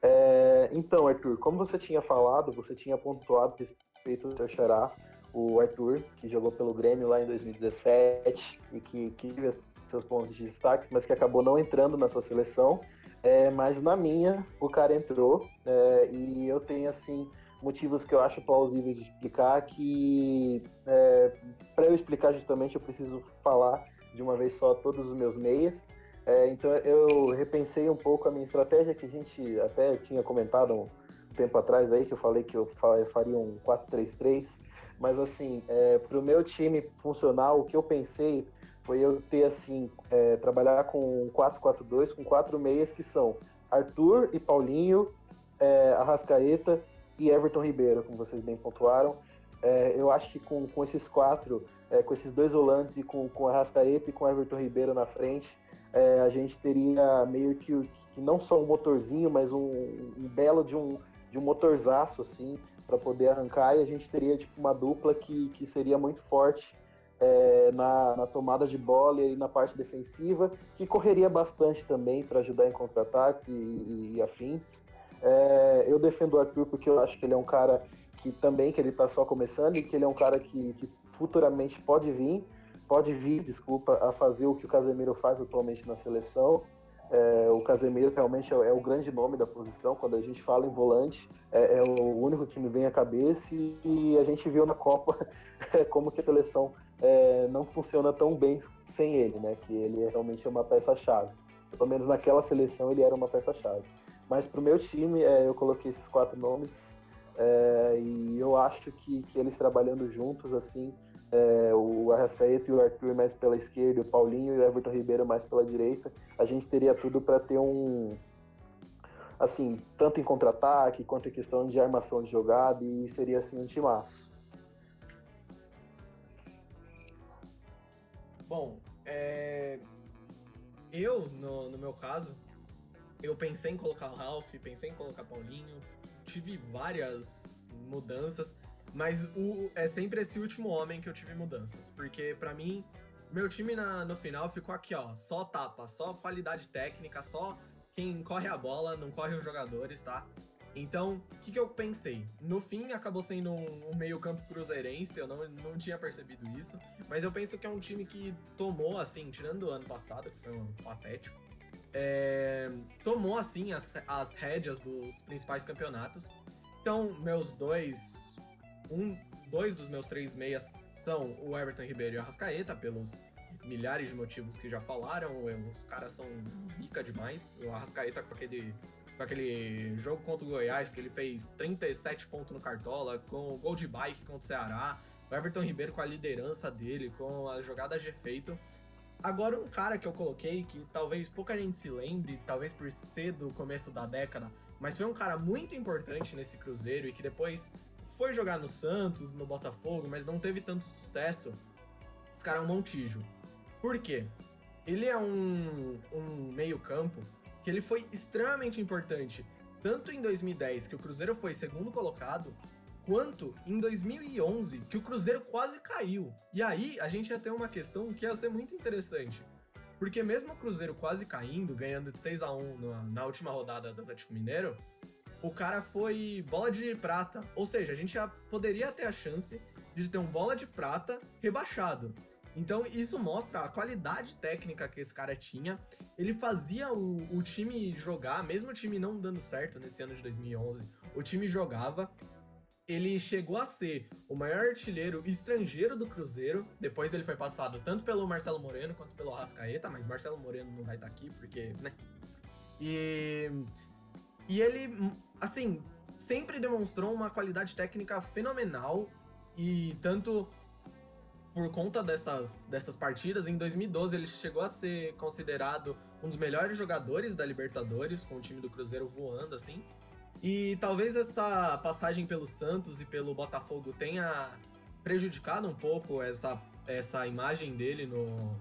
É, então, Arthur, como você tinha falado, você tinha pontuado respeito ao seu xará, o Arthur, que jogou pelo Grêmio lá em 2017 e que, que teve seus pontos de destaque, mas que acabou não entrando na sua seleção. É, mas na minha, o cara entrou é, e eu tenho, assim, motivos que eu acho plausíveis de explicar que, é, para eu explicar justamente, eu preciso falar de uma vez só todos os meus meias. É, então eu repensei um pouco a minha estratégia, que a gente até tinha comentado um tempo atrás aí, que eu falei que eu faria um 4-3-3, mas assim, é, para o meu time funcional, o que eu pensei foi eu ter assim, é, trabalhar com 4-4-2, com quatro meias que são Arthur e Paulinho, é, Arrascaeta e Everton Ribeiro, como vocês bem pontuaram. É, eu acho que com, com esses quatro, é, com esses dois volantes e com, com Arrascaeta e com Everton Ribeiro na frente, é, a gente teria meio que, que, não só um motorzinho, mas um, um belo de um, de um motorzaço, assim, para poder arrancar, e a gente teria tipo, uma dupla que, que seria muito forte é, na, na, tomada de bola e na parte defensiva, que correria bastante também para ajudar em contra-ataques e, e, afins. É, eu defendo o Arthur porque eu acho que ele é um cara que também que ele está só começando e que ele é um cara que, que futuramente pode vir, pode vir, desculpa, a fazer o que o Casemiro faz atualmente na seleção. É, o Casemiro realmente é, é, o grande nome da posição. Quando a gente fala em volante, é, é o único que me vem à cabeça. E, e a gente viu na Copa como que a seleção é, não funciona tão bem sem ele, né? Que ele é realmente uma peça-chave. Pelo menos naquela seleção ele era uma peça-chave. Mas para o meu time, é, eu coloquei esses quatro nomes é, e eu acho que, que eles trabalhando juntos, assim, é, o Arrascaeta e o Arthur mais pela esquerda, o Paulinho e o Everton Ribeiro mais pela direita, a gente teria tudo para ter um. Assim, tanto em contra-ataque quanto em questão de armação de jogada, e seria assim um timaço. Bom, é... eu, no, no meu caso, eu pensei em colocar o Ralph, pensei em colocar Paulinho, tive várias mudanças. Mas o, é sempre esse último homem que eu tive mudanças. Porque para mim, meu time na, no final ficou aqui, ó. Só tapa, só qualidade técnica, só quem corre a bola, não corre os jogadores, tá? Então, o que, que eu pensei? No fim, acabou sendo um, um meio-campo cruzeirense, eu não, não tinha percebido isso, mas eu penso que é um time que tomou, assim, tirando o ano passado, que foi um patético, é, tomou, assim, as, as rédeas dos principais campeonatos. Então, meus dois um, dois dos meus três meias são o Everton Ribeiro e o Arrascaeta, pelos milhares de motivos que já falaram. Os caras são zica demais. O Arrascaeta com aquele, com aquele jogo contra o Goiás, que ele fez 37 pontos no Cartola, com o gol de bike contra o Ceará. O Everton Ribeiro com a liderança dele, com as jogadas de efeito. Agora, um cara que eu coloquei, que talvez pouca gente se lembre, talvez por ser do começo da década, mas foi um cara muito importante nesse Cruzeiro e que depois foi jogar no Santos, no Botafogo, mas não teve tanto sucesso. Esse cara é um Montijo. Por quê? Ele é um, um meio-campo que ele foi extremamente importante, tanto em 2010, que o Cruzeiro foi segundo colocado, quanto em 2011, que o Cruzeiro quase caiu. E aí a gente ia ter uma questão que ia ser muito interessante. Porque mesmo o Cruzeiro quase caindo, ganhando de 6 a 1 na, na última rodada do Atlético Mineiro, o cara foi bola de prata. Ou seja, a gente já poderia ter a chance de ter um bola de prata rebaixado. Então isso mostra a qualidade técnica que esse cara tinha. Ele fazia o, o time jogar, mesmo o time não dando certo nesse ano de 2011, o time jogava. Ele chegou a ser o maior artilheiro estrangeiro do Cruzeiro. Depois ele foi passado tanto pelo Marcelo Moreno quanto pelo Rascaeta, mas Marcelo Moreno não vai estar aqui porque, né? E e ele, assim, sempre demonstrou uma qualidade técnica fenomenal e tanto por conta dessas, dessas partidas, em 2012 ele chegou a ser considerado um dos melhores jogadores da Libertadores, com o time do Cruzeiro voando, assim. E talvez essa passagem pelo Santos e pelo Botafogo tenha prejudicado um pouco essa, essa imagem dele no,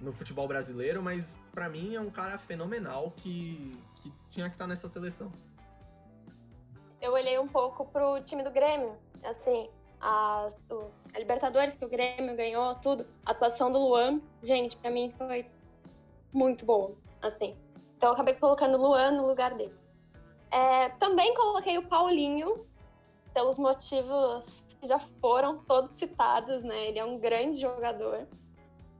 no futebol brasileiro, mas para mim é um cara fenomenal que, que tinha que estar tá nessa seleção. Eu olhei um pouco pro time do Grêmio, assim, o, a Libertadores que o Grêmio ganhou, tudo, a atuação do Luan, gente, para mim foi muito boa, assim. Então eu acabei colocando o Luan no lugar dele. É, também coloquei o Paulinho, pelos motivos que já foram todos citados, né? Ele é um grande jogador.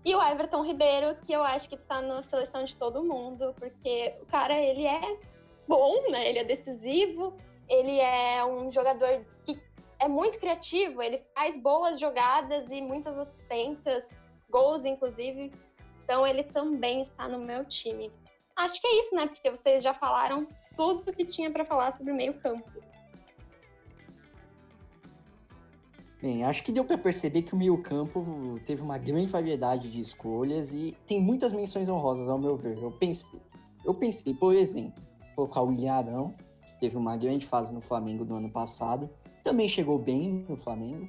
E o Everton Ribeiro, que eu acho que tá na seleção de todo mundo, porque o cara, ele é bom, né? Ele é decisivo, ele é um jogador que é muito criativo, ele faz boas jogadas e muitas assistências, gols, inclusive. Então, ele também está no meu time. Acho que é isso, né? Porque vocês já falaram tudo que tinha para falar sobre o meio-campo. Bem, acho que deu para perceber que o meio-campo teve uma grande variedade de escolhas e tem muitas menções honrosas, ao meu ver. Eu pensei, eu pensei por exemplo, colocar o William Arão, que teve uma grande fase no Flamengo no ano passado, também chegou bem no Flamengo,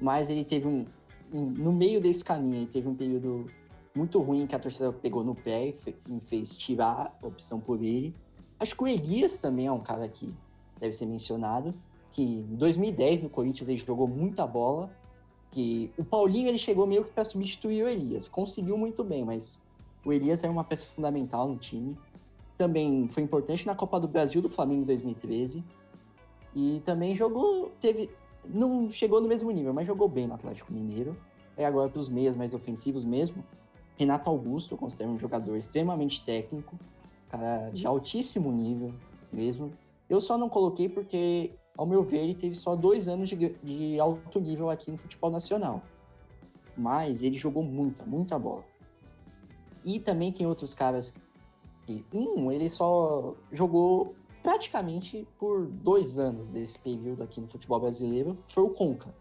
mas ele teve um. No meio desse caminho, ele teve um período muito ruim que a torcida pegou no pé e fez tirar a opção por ele. Acho que o Elias também é um cara que deve ser mencionado que em 2010 no Corinthians ele jogou muita bola, que o Paulinho ele chegou meio que para substituir o Elias, conseguiu muito bem, mas o Elias era uma peça fundamental no time. Também foi importante na Copa do Brasil do Flamengo em 2013 e também jogou, teve não chegou no mesmo nível, mas jogou bem no Atlético Mineiro. É agora para os meias mais ofensivos mesmo. Renato Augusto, eu considero um jogador extremamente técnico. Cara de altíssimo nível mesmo. Eu só não coloquei porque, ao meu ver, ele teve só dois anos de, de alto nível aqui no futebol nacional. Mas ele jogou muita, muita bola. E também tem outros caras que, um, ele só jogou praticamente por dois anos desse período aqui no futebol brasileiro, foi o Conca.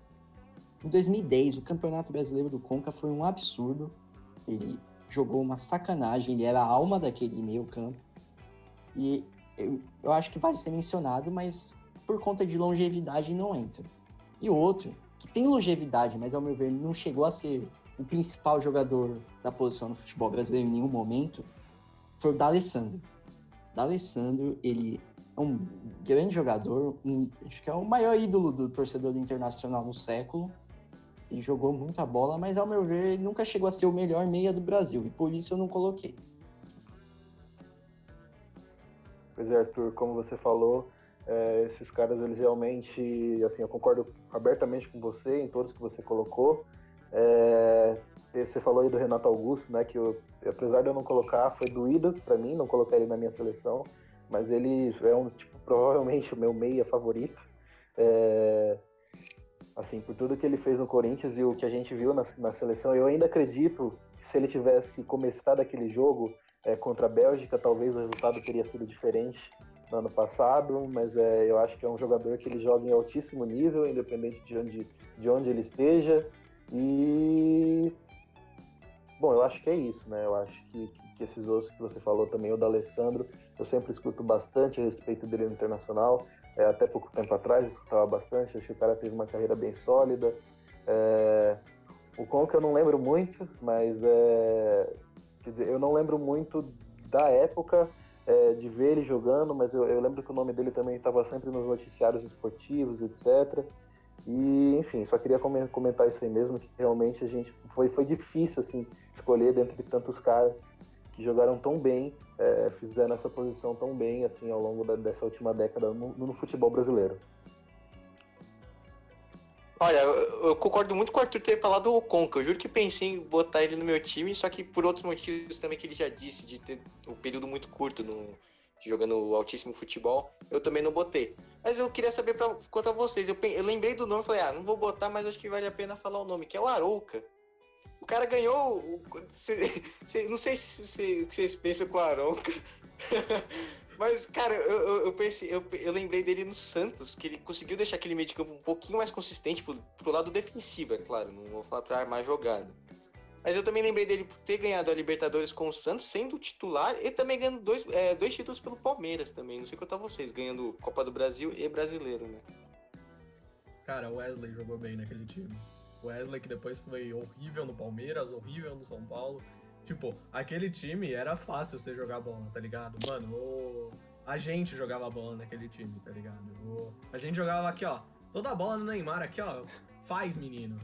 Em 2010, o Campeonato Brasileiro do Conca foi um absurdo. Ele jogou uma sacanagem, ele era a alma daquele meio campo. E eu, eu acho que vale ser mencionado, mas por conta de longevidade não entra. E outro, que tem longevidade, mas ao meu ver não chegou a ser o principal jogador da posição no futebol brasileiro em nenhum momento, foi o D'Alessandro. D'Alessandro, ele é um grande jogador, um, acho que é o maior ídolo do torcedor do Internacional no século. Ele jogou muita bola, mas ao meu ver ele nunca chegou a ser o melhor meia do Brasil, e por isso eu não coloquei. Pois é, Arthur, como você falou, é, esses caras, eles realmente, assim, eu concordo abertamente com você em todos que você colocou. É, você falou aí do Renato Augusto, né, que eu, apesar de eu não colocar, foi doído para mim não colocar ele na minha seleção, mas ele é um, tipo, provavelmente o meu meia favorito. É, assim, por tudo que ele fez no Corinthians e o que a gente viu na, na seleção, eu ainda acredito que se ele tivesse começado aquele jogo, é, contra a Bélgica, talvez o resultado teria sido diferente no ano passado, mas é, eu acho que é um jogador que ele joga em altíssimo nível, independente de onde, de onde ele esteja. E. Bom, eu acho que é isso, né? Eu acho que, que, que esses outros que você falou também, o da Alessandro, eu sempre escuto bastante a respeito dele no internacional. É, até pouco tempo atrás eu escutava bastante, acho que o cara teve uma carreira bem sólida. É, o Conca eu não lembro muito, mas é, Quer dizer, eu não lembro muito da época é, de ver ele jogando, mas eu, eu, lembro que o nome dele também estava sempre nos noticiários esportivos, etc. E, enfim, só queria comentar isso aí mesmo, que realmente a gente foi, foi difícil assim escolher dentre tantos caras que jogaram tão bem, é, fizeram essa posição tão bem assim ao longo da, dessa última década no, no futebol brasileiro. Olha, eu, concordo muito com o Arthur ter falado o Conca. Eu juro que pensei em botar ele no meu time, só que por outros motivos também que ele já disse, de ter um período muito curto no, jogando altíssimo futebol, eu também não botei. Mas eu queria saber pra, quanto a vocês. Eu, eu lembrei do nome e falei, ah, não vou botar, mas acho que vale a pena falar o nome, que é o Arouca. O cara ganhou. Cê, cê, não sei se, se, vocês pensam com o Arouca. Mas, cara, eu, eu, pensei, eu, eu lembrei dele no Santos, que ele conseguiu deixar aquele meio de campo um pouquinho mais consistente pro, pro lado defensivo, é claro, não vou falar pra armar jogada. Mas eu também lembrei dele por ter ganhado a Libertadores com o Santos, sendo titular, e também ganhando dois, é, dois títulos pelo Palmeiras também. Não sei quanto a vocês, ganhando Copa do Brasil e Brasileiro, né? Cara, o Wesley jogou bem naquele time. O Wesley que depois foi horrível no Palmeiras, horrível no São Paulo. Tipo, aquele time era fácil você jogar bola, tá ligado? Mano, o... a gente jogava bola naquele time, tá ligado? O... A gente jogava aqui, ó. Toda a bola no Neymar aqui, ó. Faz, menino.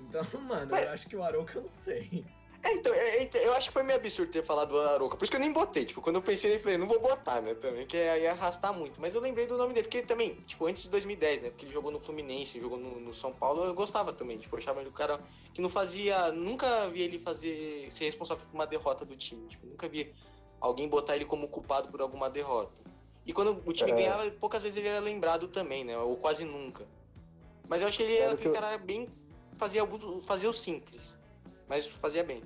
Então, mano, eu acho que o Arouca eu não sei. É, então, é, é, eu acho que foi meio absurdo ter falado do Aroca. Por isso que eu nem botei. Tipo, quando eu pensei nele, falei, não vou botar, né? Também, que ia arrastar muito. Mas eu lembrei do nome dele, porque também, tipo, antes de 2010, né? Porque ele jogou no Fluminense, jogou no, no São Paulo, eu gostava também. Tipo, eu achava ele o cara que não fazia. Nunca vi ele fazer. ser responsável por uma derrota do time. Tipo, nunca vi alguém botar ele como culpado por alguma derrota. E quando o time é. ganhava, poucas vezes ele era lembrado também, né? Ou quase nunca. Mas eu acho que ele era aquele cara bem. Fazia, fazia o simples. Mas fazia bem.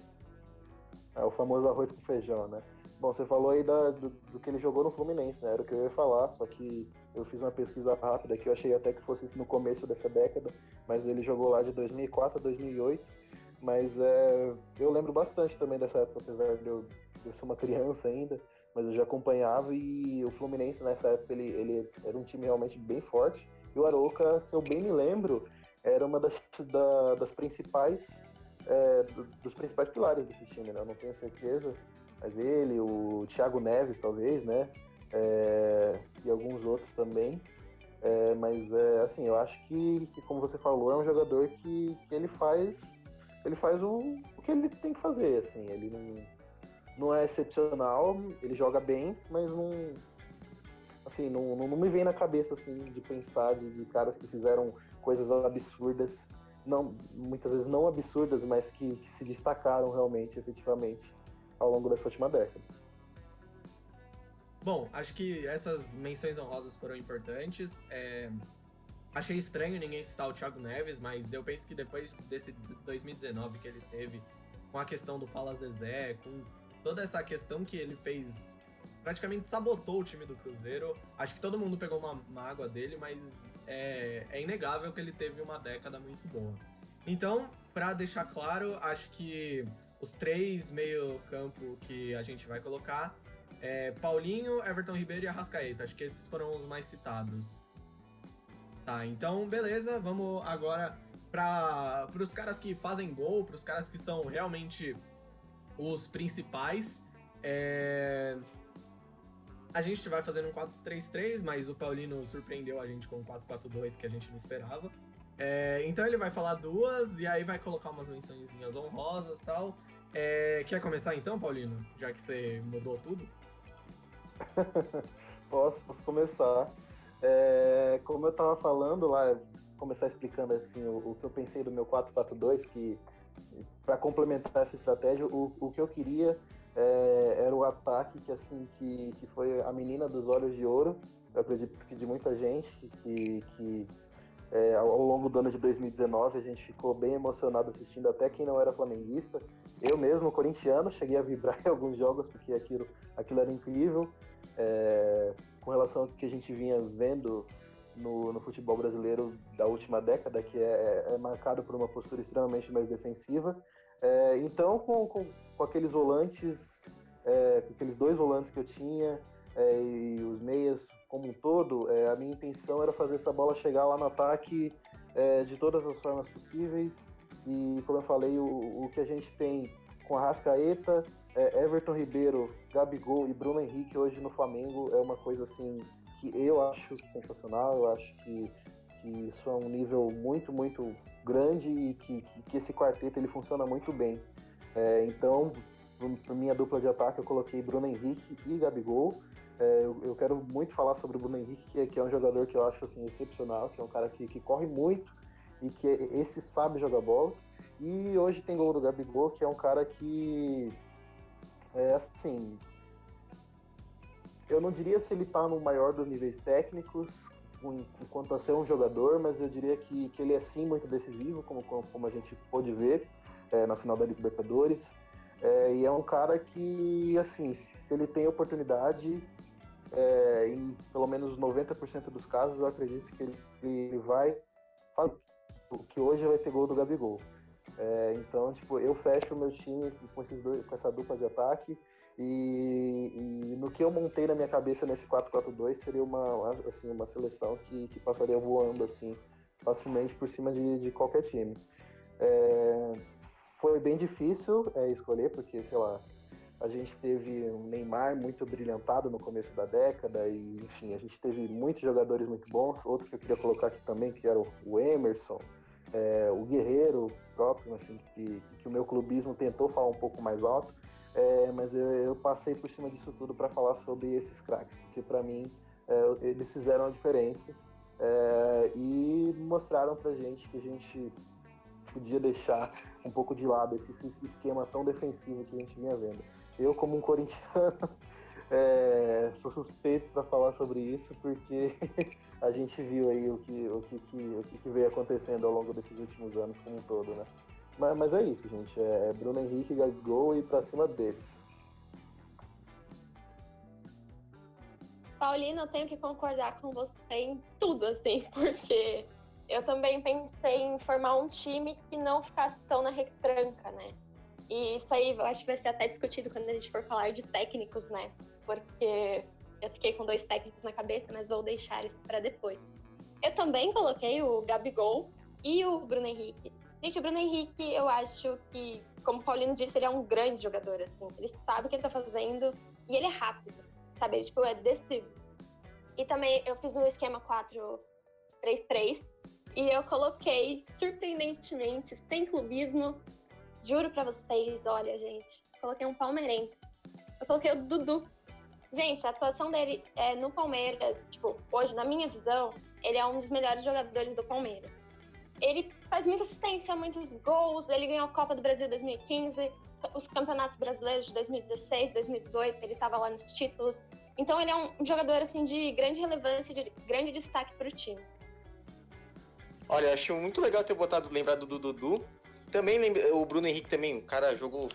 É o famoso arroz com feijão, né? Bom, você falou aí da, do, do, que ele jogou no Fluminense, né? Era o que eu ia falar, só que eu fiz uma pesquisa rápida que eu achei até que fosse no começo dessa década, mas ele jogou lá de 2004 a 2008. Mas é, eu lembro bastante também dessa época, apesar de eu, de eu ser uma criança ainda, mas eu já acompanhava e o Fluminense nessa época ele, ele era um time realmente bem forte. E o Arouca, se eu bem me lembro, era uma das, da, das principais é, dos principais pilares desse time, né? Eu não tenho certeza, mas ele, o Thiago Neves, talvez, né? É, e alguns outros também. É, mas é, assim, eu acho que, que, como você falou, é um jogador que, que ele faz ele faz o, o que ele tem que fazer, assim, ele não, não é excepcional, ele joga bem, mas não assim, não, não, não me vem na cabeça assim de pensar de, de caras que fizeram coisas absurdas não, muitas vezes não absurdas, mas que, que se destacaram realmente, efetivamente, ao longo dessa última década. Bom, acho que essas menções honrosas foram importantes. É, achei estranho ninguém citar o Thiago Neves, mas eu penso que depois desse 2019 que ele teve, com a questão do Fala Zezé, com toda essa questão que ele fez, praticamente sabotou o time do Cruzeiro. Acho que todo mundo pegou uma mágoa dele, mas é, é inegável que ele teve uma década muito boa. Então, para deixar claro, acho que os três meio-campo que a gente vai colocar é Paulinho, Everton Ribeiro e Arrascaeta. Acho que esses foram os mais citados. Tá, então beleza, vamos agora para os caras que fazem gol, para os caras que são realmente os principais. É... A gente vai fazendo um 4-3-3, mas o Paulino surpreendeu a gente com um 4-4-2 que a gente não esperava. É... Então ele vai falar duas e aí vai colocar umas mençõezinhas honrosas e tal. É... Quer começar então, Paulino? Já que você mudou tudo? posso, posso começar. É, como eu estava falando lá, começar explicando assim o, o, que eu pensei do meu 4-4-2, que para complementar essa estratégia, o, o que eu queria é, era o ataque que assim que, que foi a menina dos olhos de ouro. Eu acredito que de muita gente que, que é, ao longo do ano de 2019 a gente ficou bem emocionado assistindo até quem não era flamenguista. Eu mesmo, corintiano, cheguei a vibrar em alguns jogos porque aquilo, aquilo era incrível. É, com relação ao que a gente vinha vendo no, no futebol brasileiro da última década, que é, é marcado por uma postura extremamente mais defensiva. É, então, com, com, com, aqueles volantes, é, com aqueles dois volantes que eu tinha é, e os meias como um todo, é, a minha intenção era fazer essa bola chegar lá no ataque é, de todas as formas possíveis. E, como eu falei, o, o que a gente tem com a Rascaeta, Everton Ribeiro, Gabigol e Bruno Henrique hoje no Flamengo é uma coisa assim que eu acho sensacional, eu acho que, que isso é um nível muito, muito grande e que, que, que esse quarteto ele funciona muito bem. É, então, para minha dupla de ataque, eu coloquei Bruno Henrique e Gabigol. É, eu, eu, quero muito falar sobre o Bruno Henrique, que é, que é, um jogador que eu acho assim, excepcional, que é um cara que, que corre muito e que esse sabe jogar bola. E hoje tem gol do Gabigol, que é um cara que é assim, eu não diria se ele está no maior dos níveis técnicos, enquanto a ser um jogador, mas eu diria que, que ele é sim muito decisivo, como, como a gente pôde ver é, na final da Libertadores. É, e é um cara que, assim, se ele tem oportunidade, é, em pelo menos 90% dos casos, eu acredito que ele, ele vai que hoje vai ter gol do Gabigol. É, então, tipo, eu fecho o meu time com, esses dois, com essa dupla de ataque e, e, no que eu montei na minha cabeça nesse 4-4-2 seria uma, assim, uma seleção que, que passaria voando assim facilmente por cima de, de qualquer time. É, foi bem difícil é, escolher, porque, sei lá, a gente teve um Neymar muito brilhantado no começo da década e, enfim, a gente teve muitos jogadores muito bons. Outro que eu queria colocar aqui também, que era o Emerson, é, o Guerreiro próprio, assim, que, que o meu clubismo tentou falar um pouco mais alto. É, mas eu, eu, passei por cima disso tudo para falar sobre esses craques, porque para mim é, eles fizeram a diferença é, e mostraram para gente que a gente podia deixar um pouco de lado esse, esse esquema tão defensivo que a gente vinha vendo. Eu, como um corintiano, é, sou suspeito para falar sobre isso, porque a gente viu aí o que, o que, que, o que, veio acontecendo ao longo desses últimos anos como um todo, né? Mas, mas é isso, gente. É Bruno Henrique, Gabigol e pra cima deles. Paulina, eu tenho que concordar com você em tudo, assim, porque eu também pensei em formar um time que não ficasse tão na retranca, né? E isso aí eu acho que vai ser até discutido quando a gente for falar de técnicos, né? Porque eu fiquei com dois técnicos na cabeça, mas vou deixar isso para depois. Eu também coloquei o Gabigol e o Bruno Henrique. Gente, o Bruno Henrique, eu acho que, como o Paulino disse, ele é um grande jogador, assim. Ele sabe o que ele tá fazendo e ele é rápido, sabe? Ele, tipo, é decisivo. E também eu fiz um esquema 4-3-3 e eu coloquei, surpreendentemente, sem clubismo, juro pra vocês, olha, gente, coloquei um palmeirense. Eu coloquei o Dudu. Gente, a atuação dele é, no Palmeiras, tipo, hoje, na minha visão, ele é um dos melhores jogadores do Palmeiras ele faz muita assistência, muitos gols. Ele ganhou a Copa do Brasil 2015, os campeonatos brasileiros de 2016, 2018. Ele estava lá nos títulos. Então ele é um jogador assim de grande relevância, de grande destaque para o time. Olha, acho muito legal ter botado lembrado do Dudu. Também lembra, o Bruno Henrique também, o cara jogou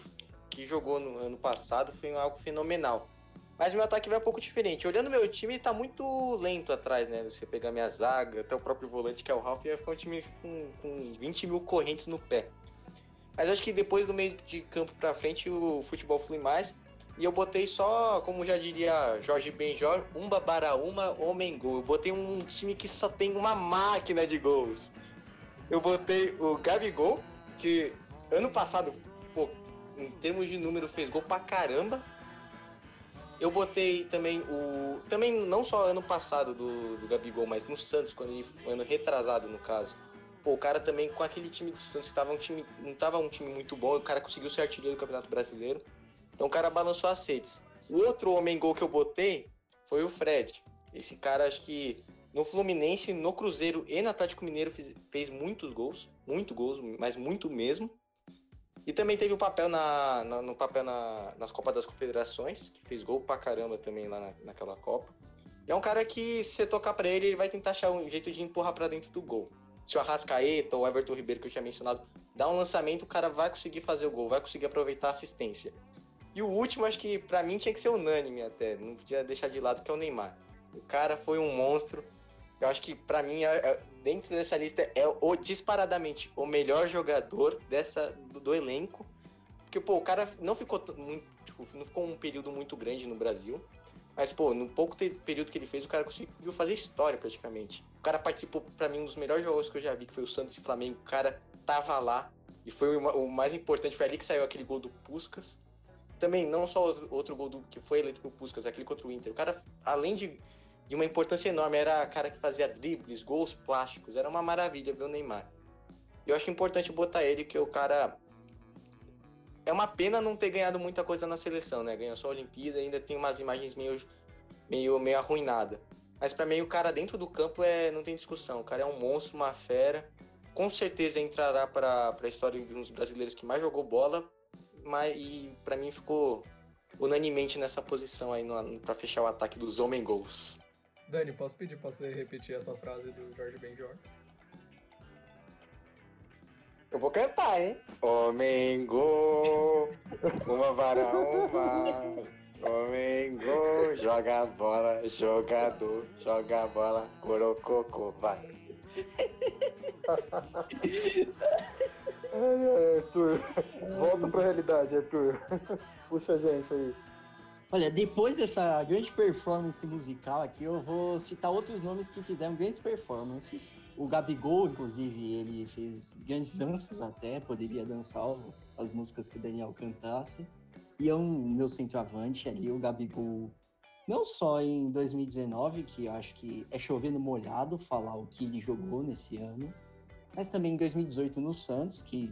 que jogou no ano passado foi algo fenomenal. Mas meu ataque vai um pouco diferente. Olhando meu time, tá muito lento atrás, né? Você pegar minha zaga, até o próprio volante, que é o Ralf, vai ficar um time com, com 20 mil correntes no pé. Mas acho que depois do meio de campo pra frente, o futebol flui mais. E eu botei só, como já diria Jorge Benjor, umba para uma, homem gol. Eu botei um time que só tem uma máquina de gols. Eu botei o Gabigol, que ano passado, pô, em termos de número, fez gol pra caramba. Eu botei também o. Também não só ano passado do, do Gabigol, mas no Santos, quando ele. Ano retrasado, no caso. Pô, o cara também, com aquele time do Santos, que tava um time, não tava um time muito bom, o cara conseguiu ser artilheiro do Campeonato Brasileiro. Então o cara balançou as redes. O outro homem gol que eu botei foi o Fred. Esse cara, acho que no Fluminense, no Cruzeiro e no Atlético Mineiro fez, fez muitos gols. Muito gols, mas muito mesmo. E também teve o papel na, na no papel na, nas Copas das Confederações, que fez gol pra caramba também lá na, naquela Copa. E é um cara que, se você tocar pra ele, ele vai tentar achar um jeito de empurrar para dentro do gol. Se o Arrascaeta ou o Everton Ribeiro, que eu tinha mencionado, dá um lançamento, o cara vai conseguir fazer o gol, vai conseguir aproveitar a assistência. E o último, acho que para mim tinha que ser unânime até, não podia deixar de lado, que é o Neymar. O cara foi um monstro. Eu acho que para mim, é, é, dentro dessa lista, é o disparadamente o melhor jogador dessa do, do elenco. Porque, pô, o cara não ficou muito, tipo, não ficou um período muito grande no Brasil. Mas, pô, no pouco período que ele fez, o cara conseguiu fazer história praticamente. O cara participou, para mim, um dos melhores jogos que eu já vi, que foi o Santos e Flamengo. O cara tava lá. E foi o, mais importante, foi ali que saiu aquele gol do Puskas. Também, não só outro, outro gol do, que foi eleito pro Puskas, aquele contra o Inter. O cara, além de, de uma importância enorme, era cara que fazia dribles, gols plásticos. Era uma maravilha ver o Neymar. E eu acho importante botar ele, que o cara é uma pena não ter ganhado muita coisa na seleção, né? Ganhou só a Olimpíada, ainda tem umas imagens meio, meio, meio arruinada. Mas para mim o cara dentro do campo é não tem discussão. O cara é um monstro, uma fera. Com certeza entrará para a história de um dos brasileiros que mais jogou bola. Mas e para mim ficou unanimemente nessa posição aí para fechar o ataque dos homem gols. Dani, posso pedir para você repetir essa frase do Jorge Benjor? Eu vou cantar, hein? Omengo, uma vara, uma. Omengo, joga bola, jogador, joga bola, corococô, vai. ai, ai, Arthur. Volta pra realidade, Arthur. Puxa a gente aí. Olha, depois dessa grande performance musical aqui, eu vou citar outros nomes que fizeram grandes performances. O Gabigol, inclusive, ele fez grandes danças até, poderia dançar as músicas que o Daniel cantasse. E é um meu centroavante ali, o Gabigol, não só em 2019, que eu acho que é chovendo molhado falar o que ele jogou nesse ano, mas também em 2018 no Santos, que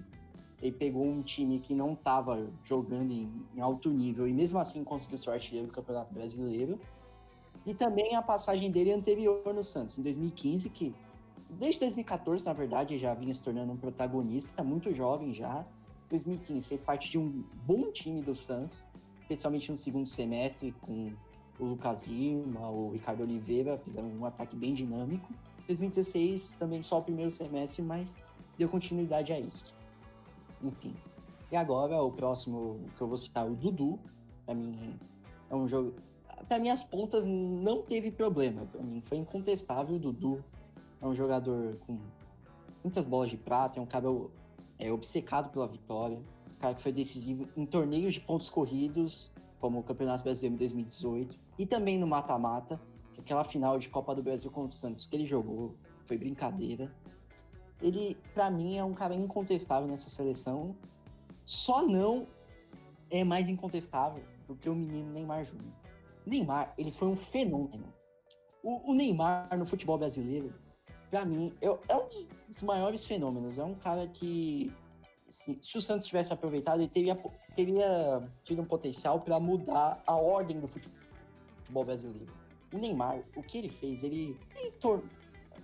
ele pegou um time que não estava jogando em, em, alto nível e mesmo assim conseguiu ser artilheiro do Campeonato Brasileiro. E também a passagem dele anterior no Santos, em 2015, que desde 2014, na verdade, já vinha se tornando um protagonista, muito jovem já. 2015 fez parte de um bom time do Santos, especialmente no segundo semestre, com o Lucas Lima, o Ricardo Oliveira, fizeram um ataque bem dinâmico. 2016 também só o primeiro semestre, mas deu continuidade a isso. Enfim. E agora o próximo que eu vou citar, o Dudu. Pra mim é um jogo. Pra mim, as pontas não teve problema. Pra mim, foi incontestável. O Dudu é um jogador com muitas bolas de prata, é um cara é, obcecado pela vitória. Um cara que foi decisivo em torneios de pontos corridos, como o Campeonato Brasileiro em 2018, e também no mata-mata, é aquela final de Copa do Brasil contra o Santos que ele jogou, foi brincadeira ele, para mim, é um cara incontestável nessa seleção. Só não é mais incontestável do que o menino Neymar Júnior. Neymar, ele foi um fenômeno. O, o Neymar no futebol brasileiro, para mim, é, é, um dos maiores fenômenos. É um cara que, assim, se o Santos tivesse aproveitado, ele teria, teria tido um potencial para mudar a ordem do futebol brasileiro. O Neymar, o que ele fez, ele, ele tor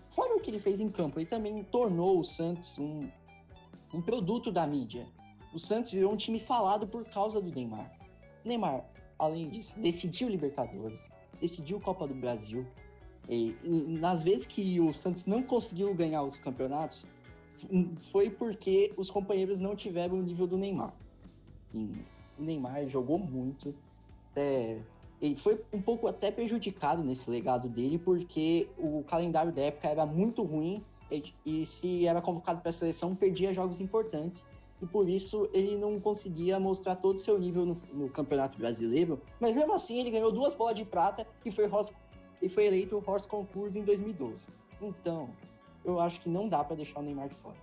Fora o que ele fez em campo, ele também tornou o Santos um, um produto da mídia. O Santos virou um time falado por causa do Neymar. O Neymar, além disso, decidiu Libertadores, decidiu Copa do Brasil. E, e, nas vezes que o Santos não conseguiu ganhar os campeonatos, foi porque os companheiros não tiveram o nível do Neymar. Sim, o Neymar jogou muito, até ele foi um pouco até prejudicado nesse legado dele, porque o calendário da época era muito ruim e, se era convocado para a seleção, perdia jogos importantes. E por isso ele não conseguia mostrar todo o seu nível no, no, Campeonato Brasileiro. Mas mesmo assim, ele ganhou duas bolas de prata e foi, e foi eleito o Horse Concurso em 2012. Então, eu acho que não dá para deixar o Neymar de fora.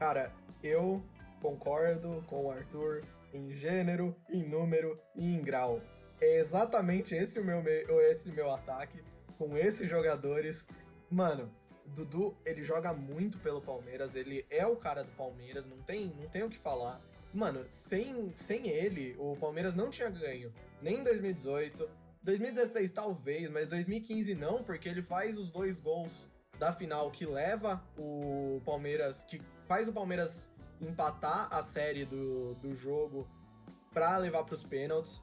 Cara, eu concordo com o Arthur em gênero, em número e em grau. É exatamente esse o meu, esse meu ataque com esses jogadores. Mano, Dudu, ele joga muito pelo Palmeiras, ele é o cara do Palmeiras, não tem, não tem o que falar. Mano, sem, sem ele, o Palmeiras não tinha ganho nem em 2018, 2016 talvez, mas 2015 não, porque ele faz os dois gols da final que leva o Palmeiras, que faz o Palmeiras empatar a série do, do jogo para levar para os pênaltis.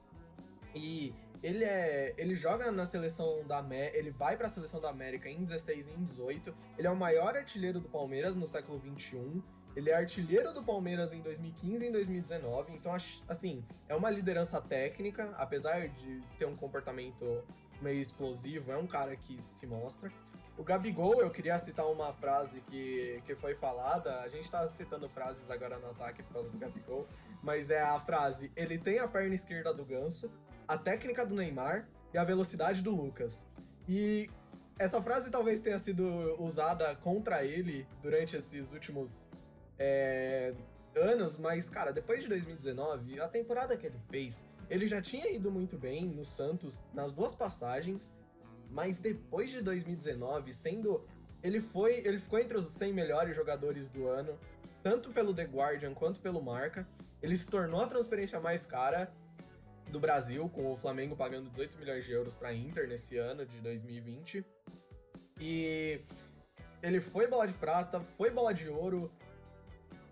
E ele é, ele joga na seleção da ele vai para a seleção da América em 16 e em 18. Ele é o maior artilheiro do Palmeiras no século 21. Ele é artilheiro do Palmeiras em 2015 e em 2019. Então, assim, é uma liderança técnica, apesar de ter um comportamento meio explosivo, é um cara que se mostra. O Gabigol, eu queria citar uma frase que, que foi falada. A gente tá citando frases agora no ataque por causa do Gabigol. Mas é a frase: ele tem a perna esquerda do ganso, a técnica do Neymar e a velocidade do Lucas. E essa frase talvez tenha sido usada contra ele durante esses últimos é, anos, mas, cara, depois de 2019, a temporada que ele fez, ele já tinha ido muito bem no Santos nas duas passagens mas depois de 2019, sendo ele foi, ele ficou entre os 100 melhores jogadores do ano, tanto pelo The Guardian quanto pelo Marca. Ele se tornou a transferência mais cara do Brasil, com o Flamengo pagando 18 milhões de euros para Inter nesse ano de 2020. E ele foi bola de prata, foi bola de ouro,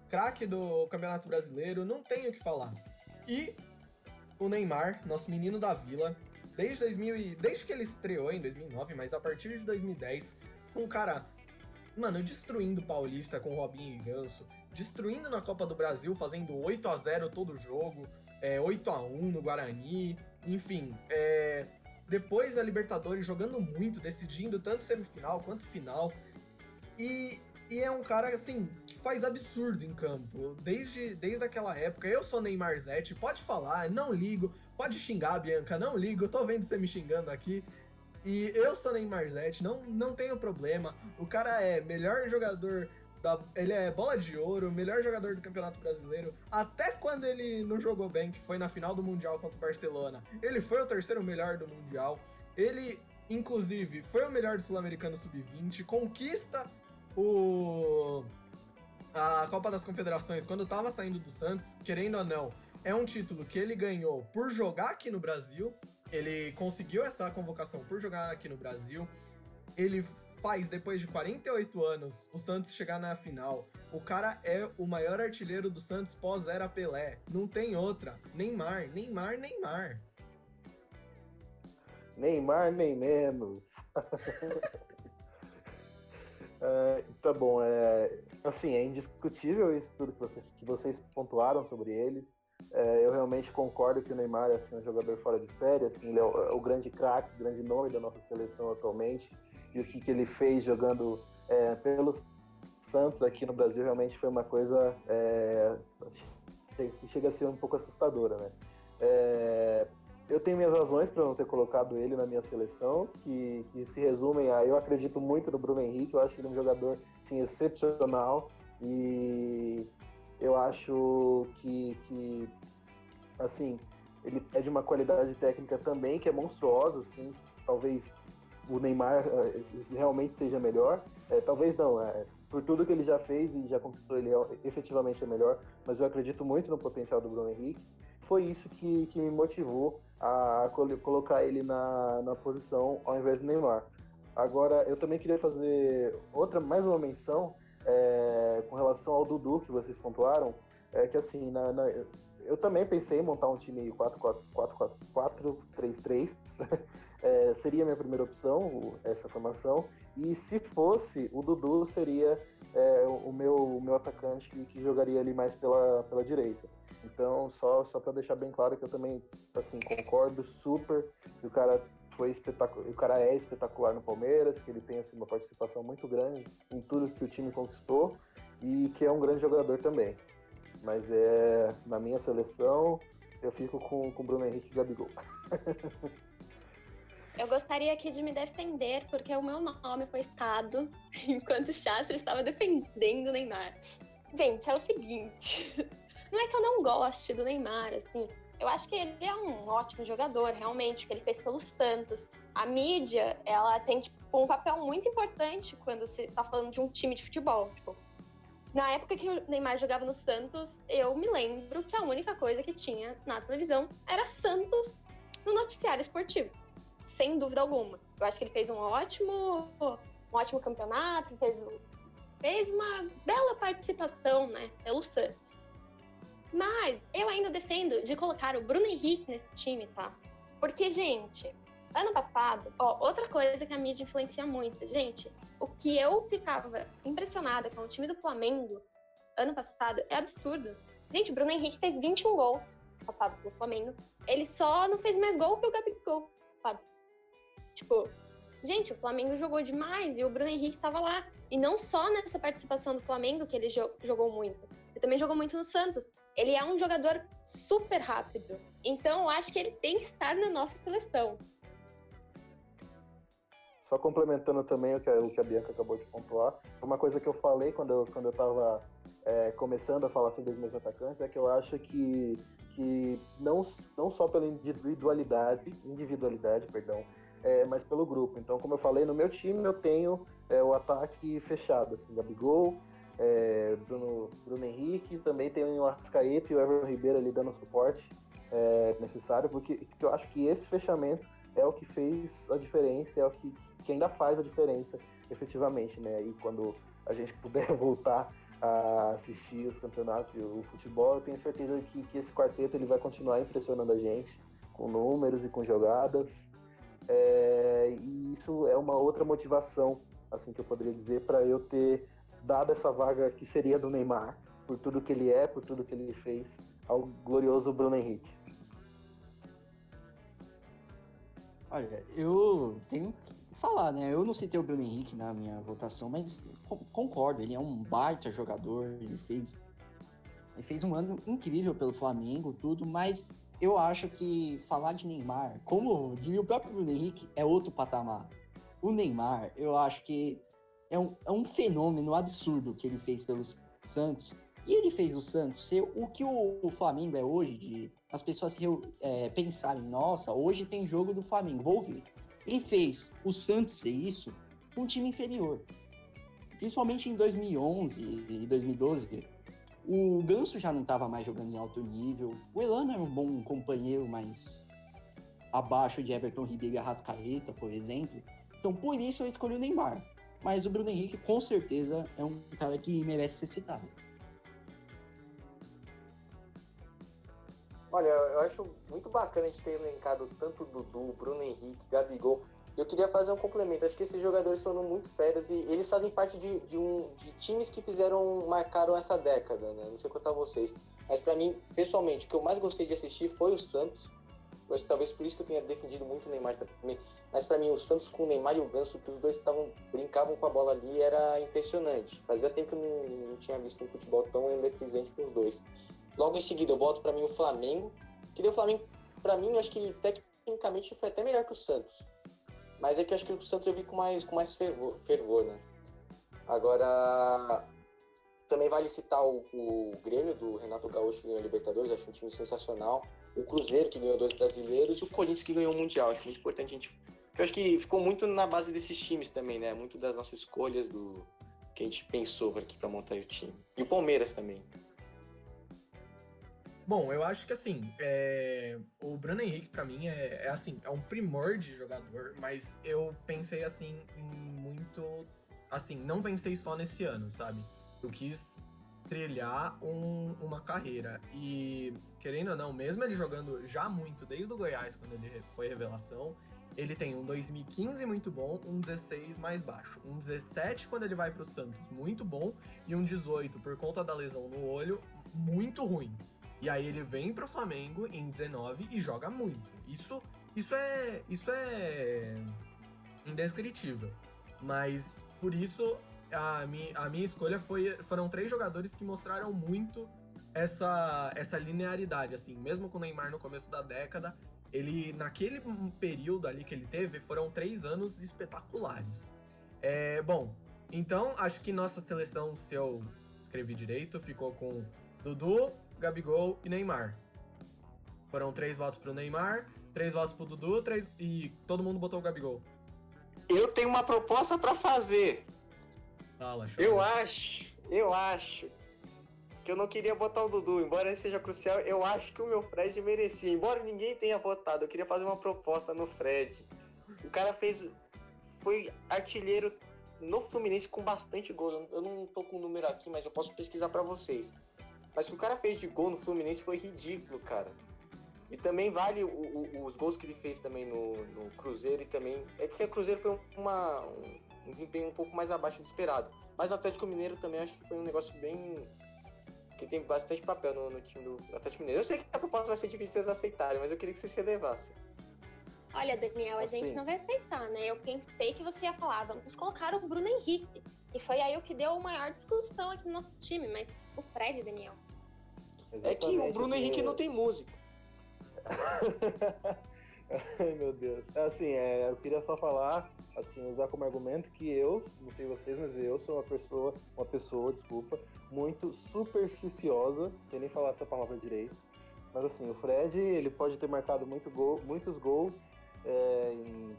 craque do Campeonato Brasileiro, não tenho o que falar. E o Neymar, nosso menino da vila, desde 2000 e, desde que ele estreou em 2009, mas a partir de 2010, com um cara, mano, destruindo o Paulista com Robinho e Ganso, destruindo na Copa do Brasil, fazendo 8 a 0 todo jogo, é, 8 a 1 no Guarani, enfim, é, depois a Libertadores jogando muito, decidindo tanto semifinal quanto final. E, e é um cara, assim, que faz absurdo em campo. Desde, desde aquela época. Eu sou Neymar Zete, pode falar, não ligo. Pode xingar, Bianca, não ligo, tô vendo você me xingando aqui. E eu sou Neymar Zete, não, não tenho problema. O cara é melhor jogador da, ele é bola de ouro, melhor jogador do Campeonato Brasileiro. Até quando ele não jogou bem, que foi na final do Mundial contra o Barcelona, ele foi o terceiro melhor do Mundial. Ele, inclusive, foi o melhor do Sul-Americano Sub-20, conquista o a Copa das Confederações quando tava saindo do Santos, querendo ou não, é um título que ele ganhou por jogar aqui no Brasil. Ele conseguiu essa convocação por jogar aqui no Brasil. Ele faz, depois de 48 anos, o Santos chegar na final. O cara é o maior artilheiro do Santos pós-era Pelé. Não tem outra. Neymar, Neymar, Neymar. Neymar, nem menos. é, tá bom, é, assim, é indiscutível isso tudo que vocês, que vocês pontuaram sobre ele. É, eu realmente concordo que o Neymar assim, é um jogador fora de série, assim, ele é o, é o grande craque, grande nome da nossa seleção atualmente, e o que, que ele fez jogando é, pelo Santos aqui no Brasil realmente foi uma coisa é, que chega a ser um pouco assustadora, né? É, eu tenho minhas razões para não ter colocado ele na minha seleção, que, que, se resumem a eu acredito muito no Bruno Henrique, eu acho que ele é um jogador excepcional e eu acho que, que assim, ele é de uma qualidade técnica também que é monstruosa, assim, talvez o Neymar eh, realmente seja melhor, é, talvez não, é, por tudo que ele já fez e já conquistou, ele é, efetivamente é melhor, mas eu acredito muito no potencial do Bruno Henrique. Foi isso que, que me motivou a colocar ele na, na posição ao invés do Neymar. Agora, eu também queria fazer outra, mais uma menção é, com relação ao Dudu que vocês pontuaram, é que assim, na, na, eu também pensei em montar um time 4-4-3-3. é, seria minha primeira opção, essa formação. E se fosse, o Dudu seria é, o, meu, o meu atacante que, que, jogaria ali mais pela, pela direita. Então, só, só para deixar bem claro que eu também assim, concordo super que o cara foi espetacular, o cara é espetacular no Palmeiras, que ele tem assim, uma participação muito grande em tudo que o time conquistou e que é um grande jogador também. Mas é na minha seleção eu fico com o Bruno Henrique e Gabigol. Eu gostaria aqui de me defender, porque o meu nome foi citado enquanto o Chastro estava defendendo o Neymar. Gente, é o seguinte: não é que eu não goste do Neymar, assim. Eu acho que ele é um ótimo jogador, realmente, que ele fez pelos Santos. A mídia, ela tem tipo, um papel muito importante quando você está falando de um time de futebol. Tipo, na época que o Neymar jogava no Santos, eu me lembro que a única coisa que tinha na televisão era Santos no noticiário esportivo sem dúvida alguma. Eu acho que ele fez um ótimo, um ótimo campeonato, fez, fez uma bela participação, né, pelo Santos. Mas eu ainda defendo de colocar o Bruno Henrique nesse time, tá? Porque, gente, ano passado, ó, outra coisa que a mídia influencia muito, gente, o que eu ficava impressionada com o time do Flamengo ano passado é absurdo. Gente, o Bruno Henrique fez 21 gols passado pelo Flamengo. Ele só não fez mais gol que o Gabigol, sabe? Tipo, gente, o Flamengo jogou demais e o Bruno Henrique tava lá. E não só nessa participação do Flamengo que ele jo jogou muito, ele também jogou muito no Santos. Ele é um jogador super rápido. Então, eu acho que ele tem que estar na nossa seleção. Só complementando também o que, a, o que a Bianca acabou de pontuar, uma coisa que eu falei quando eu, quando eu tava é, começando a falar sobre os meus atacantes é que eu acho que, que não, não só pela individualidade, individualidade, perdão, é, mas pelo grupo. Então, como eu falei, no meu time eu tenho é, o ataque fechado, assim, Gabigol, é, Bruno, Bruno Henrique, também tenho o Arrascaeta e o Everton Ribeiro ali dando suporte é, necessário, porque eu acho que esse fechamento é o que fez a diferença, é o que, que ainda faz a diferença efetivamente, né? E quando a gente puder voltar a assistir os campeonatos e o futebol, eu tenho certeza que, que esse quarteto ele vai continuar impressionando a gente com números e com jogadas. É, e isso é uma outra motivação, assim que eu poderia dizer, para eu ter dado essa vaga que seria do Neymar, por tudo que ele é, por tudo que ele fez, ao glorioso Bruno Henrique. Olha, eu tenho que falar, né? Eu não citei o Bruno Henrique na minha votação, mas concordo, ele é um baita jogador, ele fez, ele fez um ano incrível pelo Flamengo, tudo, mas eu acho que falar de Neymar, como diria o próprio Bruno Henrique, é outro patamar. O Neymar, eu acho que é um, é um fenômeno absurdo que ele fez pelos Santos. E ele fez o Santos ser o que o, o Flamengo é hoje, de as pessoas é, pensarem, nossa, hoje tem jogo do Flamengo, vou ouvir. Ele fez o Santos ser isso um time inferior. Principalmente em 2011 e 2012, o Ganso já não estava mais jogando em alto nível. O Elano era um bom companheiro, mas abaixo de Everton Ribeiro e Arrascaeta, por exemplo. Então, por isso eu escolhi o Neymar. Mas o Bruno Henrique, com certeza, é um cara que merece ser citado. Olha, eu acho muito bacana a gente ter elencado tanto Dudu, Bruno Henrique, Gabigol. Eu queria fazer um complemento. Acho que esses jogadores foram muito férias e eles fazem parte de, de, um, de times que fizeram, marcaram essa década, né? Não sei a vocês. Mas para mim, pessoalmente, o que eu mais gostei de assistir foi o Santos. Eu acho que talvez por isso que eu tenha defendido muito o Neymar também. Mas para mim, o Santos com o Neymar e o Ganso, que os dois estavam brincavam com a bola ali, era impressionante. Fazia tempo que eu não, não tinha visto um futebol tão eletrizante com os dois. Logo em seguida, eu boto para mim o Flamengo. Que deu o Flamengo, para mim, acho que tecnicamente foi até melhor que o Santos. Mas é que eu acho que o Santos eu vi com mais, com mais fervor, fervor né? Agora, também vale citar o, o, Grêmio do Renato Gaúcho que ganhou a Libertadores, acho um time sensacional. O Cruzeiro que ganhou dois brasileiros e o Corinthians que ganhou o Mundial. Acho muito importante a gente. Eu acho que ficou muito na base desses times também, né? Muito das nossas escolhas do que a gente pensou aqui para montar o time. E o Palmeiras também. Bom, eu acho que assim, é... o Bruno Henrique para mim é, é, assim, é um primor de jogador, mas eu pensei assim muito, assim, não pensei só nesse ano, sabe? Eu quis trilhar um- uma carreira. E, querendo ou não, mesmo ele jogando já muito desde o Goiás, quando ele foi revelação, ele tem um 2015 muito bom, um 16 mais baixo. Um 17 quando ele vai pro Santos, muito bom, e um 18 por conta da lesão no olho, muito ruim. E aí ele vem pro Flamengo em 19 e joga muito. Isso, isso é, isso é indescritível. Mas por isso a minha, a minha escolha foi foram três jogadores que mostraram muito essa essa linearidade assim, mesmo com o Neymar no começo da década, ele naquele período ali que ele teve foram três anos espetaculares. É, bom, então acho que nossa seleção, se eu escrevi direito, ficou com Dudu, Gabigol e Neymar. Foram três votos pro Neymar, três votos pro Dudu, três e todo mundo botou o Gabigol. Eu tenho uma proposta pra fazer. Fala, show. Eu acho, eu acho que eu não queria botar o Dudu, embora ele seja crucial, eu acho que o meu Fred merecia. Embora ninguém tenha votado, eu queria fazer uma proposta no Fred. O cara fez. Foi artilheiro no Fluminense com bastante gol. Eu não tô com o número aqui, mas eu posso pesquisar pra vocês. Mas o que o cara fez de gol no Fluminense foi ridículo, cara. E também vale o- o- os gols que ele fez também no, no Cruzeiro e também. É que o Cruzeiro foi uma, um, um desempenho um pouco mais abaixo do esperado. Mas o Atlético Mineiro também acho que foi um negócio bem. que tem bastante papel no, no time do Atlético Mineiro. Eu sei que a proposta vai ser difícil vocês aceitarem, mas eu queria que vocês se elevassem. Olha, Daniel, a Assim. gente não vai aceitar, né? Eu pensei que você ia falar, vamos colocar o Bruno Henrique. E foi aí o que deu a maior discussão aqui no nosso time, mas o Fred, Daniel. É que o Exatamente, Bruno Henrique não tem música. Ai, meu Deus. Assim, é, eu queria só falar, assim, usar como argumento que eu, não sei vocês, mas eu sou uma pessoa, uma pessoa, desculpa, muito supersticiosa, sem nem falar essa palavra direito. Mas assim, o Fred, ele pode ter marcado muito gol, muitos gols é, em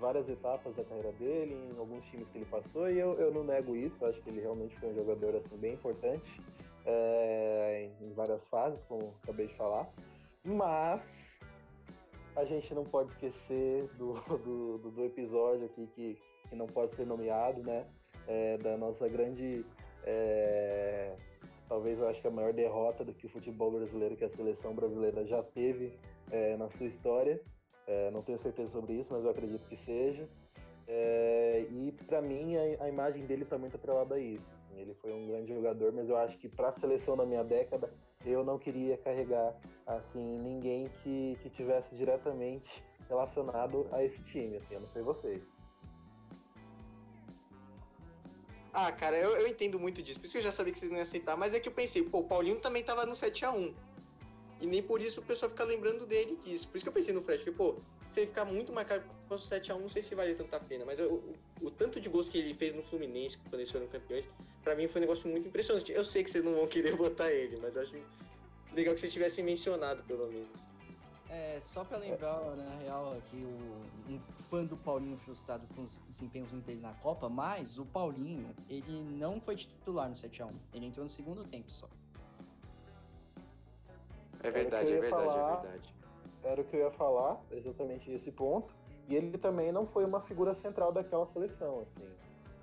várias etapas da carreira dele, em alguns times que ele passou, e eu, eu não nego isso, eu acho que ele realmente foi um jogador assim bem importante é, em várias fases, como acabei de falar. Mas a gente não pode esquecer do, do, do- episódio aqui que, que não pode ser nomeado, né? É, da nossa grande. é, talvez eu acho que a maior derrota do que o futebol brasileiro, que a seleção brasileira já teve é, na sua história. É, não tenho certeza sobre isso, mas eu acredito que seja. É, e para mim a, a imagem dele está muito atrelada a isso. Assim. ele foi um grande jogador, mas eu acho que para a seleção da minha década eu não queria carregar assim ninguém que, que tivesse diretamente relacionado a esse time. Assim, eu não sei vocês. Ah, cara, eu, eu entendo muito disso. Por isso que eu já sabia que vocês não iam aceitar. Mas é que eu pensei, pô, o Paulinho também tava no 7x1. E nem por isso o pessoal fica lembrando dele disso. Por isso que eu pensei no Fred, porque, pô, se ele ficar muito marcado com o 7x1, não sei se vale tanta pena. Mas eu- o, o tanto de gols que ele fez no Fluminense quando eles foram campeões, pra mim foi um negócio muito impressionante. Eu sei que vocês não vão querer botar ele, mas acho legal que vocês tivessem mencionado, pelo menos. É, só pra lembrar, na real, aqui, o, um fã do Paulinho frustrado com os desempenhos dele na Copa, mas o Paulinho, ele não foi titular no 7x1. Ele entrou no segundo tempo só. É verdade, verdade, é é verdade, verdade, é é verdade. verdade. Era o que eu ia falar, exatamente esse ponto. E ele também não foi uma figura central daquela seleção, assim,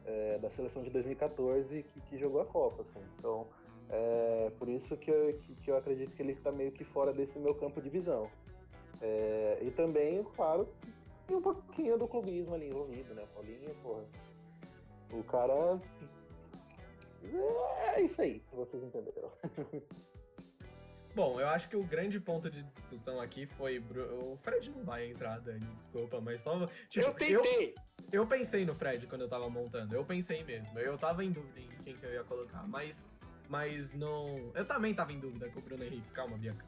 é, da seleção de 2014 que, que jogou a Copa, assim. Então, é por isso que eu, que, que eu acredito que ele está meio que fora desse meu campo de visão. É, e também, claro, tem um pouquinho do clubismo ali envolvido, né? Paulinho, porra. O cara. É isso aí, vocês entenderam. Bom, eu acho que o grande ponto de discussão aqui foi. O Fred não vai entrar, Dani, desculpa, mas só. Tipo, eu tentei! Eu pensei no Fred quando eu tava montando, eu pensei mesmo. Eu tava em dúvida em quem que eu ia colocar, mas. Mas não. Eu também tava em dúvida com o Bruno Henrique, calma, Bianca.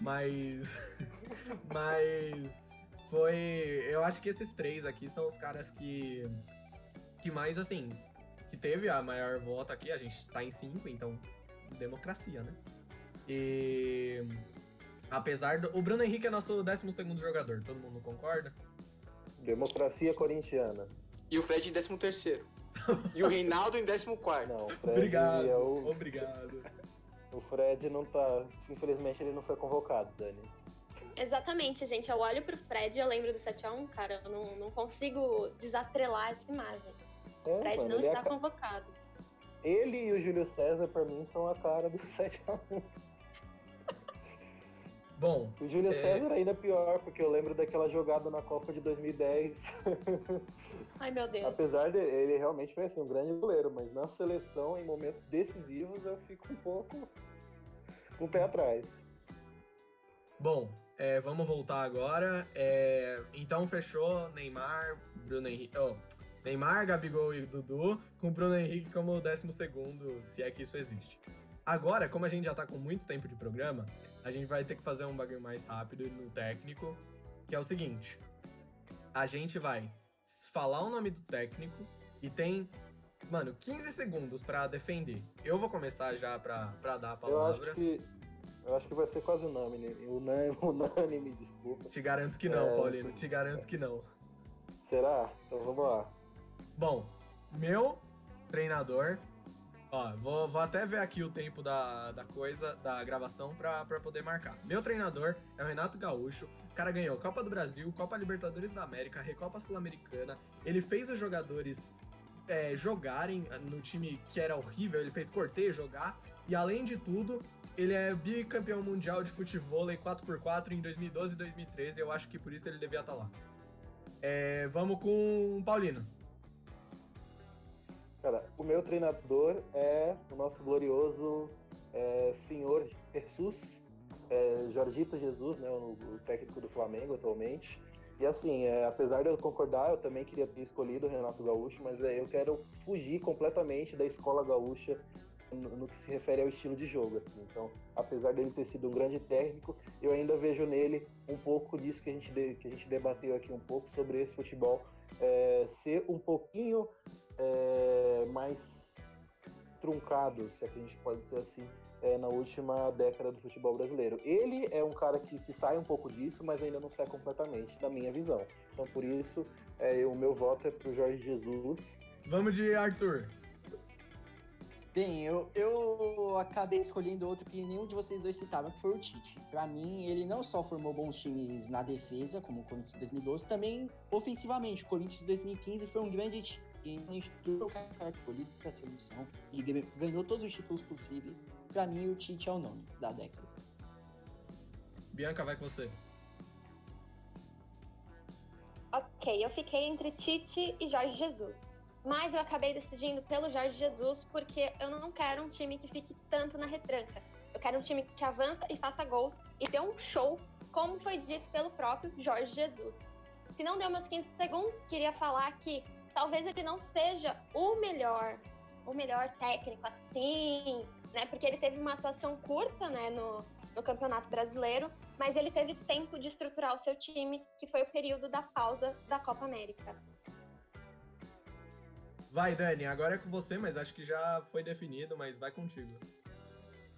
Mas. mas. Foi. Eu acho que esses três aqui são os caras que. Que mais, assim. Que teve a maior volta aqui, a gente tá em cinco, então. Democracia, né? E. Apesar do. O Bruno Henrique é nosso 12 jogador, todo mundo concorda? Democracia corintiana. E o Fred em 13 terceiro. E o Reinaldo em 14 quarto. Não, Fred Obrigado, é o, obrigado. o Fred não tá. Infelizmente ele não foi convocado, Dani. Exatamente, gente. Eu olho pro Fred e eu lembro do 7x1, cara. Eu não, não consigo desatrelar essa imagem. É, O Fred mano, não ele, está aca- convocado. ele e o Júlio César, pra mim, são a cara do 7x1. Bom, O Júlio É. César ainda é pior, porque eu lembro daquela jogada na Copa de 2010. Ai, meu Deus. Apesar de ele realmente foi assim, um grande goleiro, mas na seleção, em momentos decisivos, eu fico um pouco com o pé atrás. bom, é, vamos voltar agora. É, então fechou Neymar, Bruno Henrique. Oh, Neymar, Gabigol e Dudu, com Bruno Henrique como o décimo segundo, se é que isso existe. Agora, como a gente já tá com muito tempo de programa, a gente vai ter que fazer um bagulho mais rápido no técnico, que é o seguinte. A gente vai falar o nome do técnico e tem, mano, 15 segundos pra defender. Eu vou começar já pra, pra dar a Eu palavra. acho que. Eu acho que vai ser quase unânime. Unânime, unânime desculpa. Te garanto que não, É, Paulino. Te garanto que não. Será? Então vamos lá. Bom, meu treinador. Ó, vou, vou até ver aqui o tempo da, da coisa, da gravação, pra, poder marcar. Meu treinador é o Renato Gaúcho. O cara ganhou Copa do Brasil, Copa Libertadores da América, Recopa Sul-Americana. Ele fez os jogadores é, jogarem no time que era horrível, ele fez Cortez jogar. E além de tudo, ele é bicampeão mundial de futebol 4x4 em 2012 e 2013. Eu acho que por isso ele devia estar lá. É, vamos com o Paulino. Cara, o meu treinador é o nosso glorioso é, senhor Jesus, é, Jorgito Jesus, né, o, o técnico do Flamengo atualmente. E assim, é, apesar de eu concordar, eu também queria ter escolhido o Renato Gaúcho, mas é, eu quero fugir completamente da escola gaúcha no, no que se refere ao estilo de jogo. Assim. Então, apesar dele ter sido um grande técnico, eu ainda vejo nele um pouco disso que a gente, de- que a gente debateu aqui um pouco sobre esse futebol é, ser um pouquinho é, mais truncado, se é que a gente pode dizer assim, é, na última década do futebol brasileiro. Ele é um cara que, que sai um pouco disso, mas ainda não sai completamente, na minha visão. Então, por isso, é, o meu voto é pro Jorge Jesus. Vamos de Arthur. Bem, eu, eu acabei escolhendo outro que nenhum de vocês dois citaram, que foi o Tite. Pra mim, ele não só formou bons times na defesa, como o Corinthians em 2012, também ofensivamente. O Corinthians em 2015 foi um grande time. O cara escolhido pra seleção e ganhou todos os títulos possíveis. Pra mim, o Tite é o nome da década. Bianca, vai com você. Ok, eu fiquei entre Tite e Jorge Jesus. Mas eu acabei decidindo pelo Jorge Jesus porque eu não quero um time que fique tanto na retranca. Eu quero um time que avança e faça gols e dê um show, como foi dito pelo próprio Jorge Jesus. Se não deu meus 15 segundos, queria falar que talvez ele não seja o melhor, o melhor técnico assim, né? Porque ele teve uma atuação curta, né, no, no Campeonato Brasileiro, mas ele teve tempo de estruturar o seu time, que foi o período da pausa da Copa América. Vai, Dani, agora é com você, mas acho que já foi definido, mas vai contigo.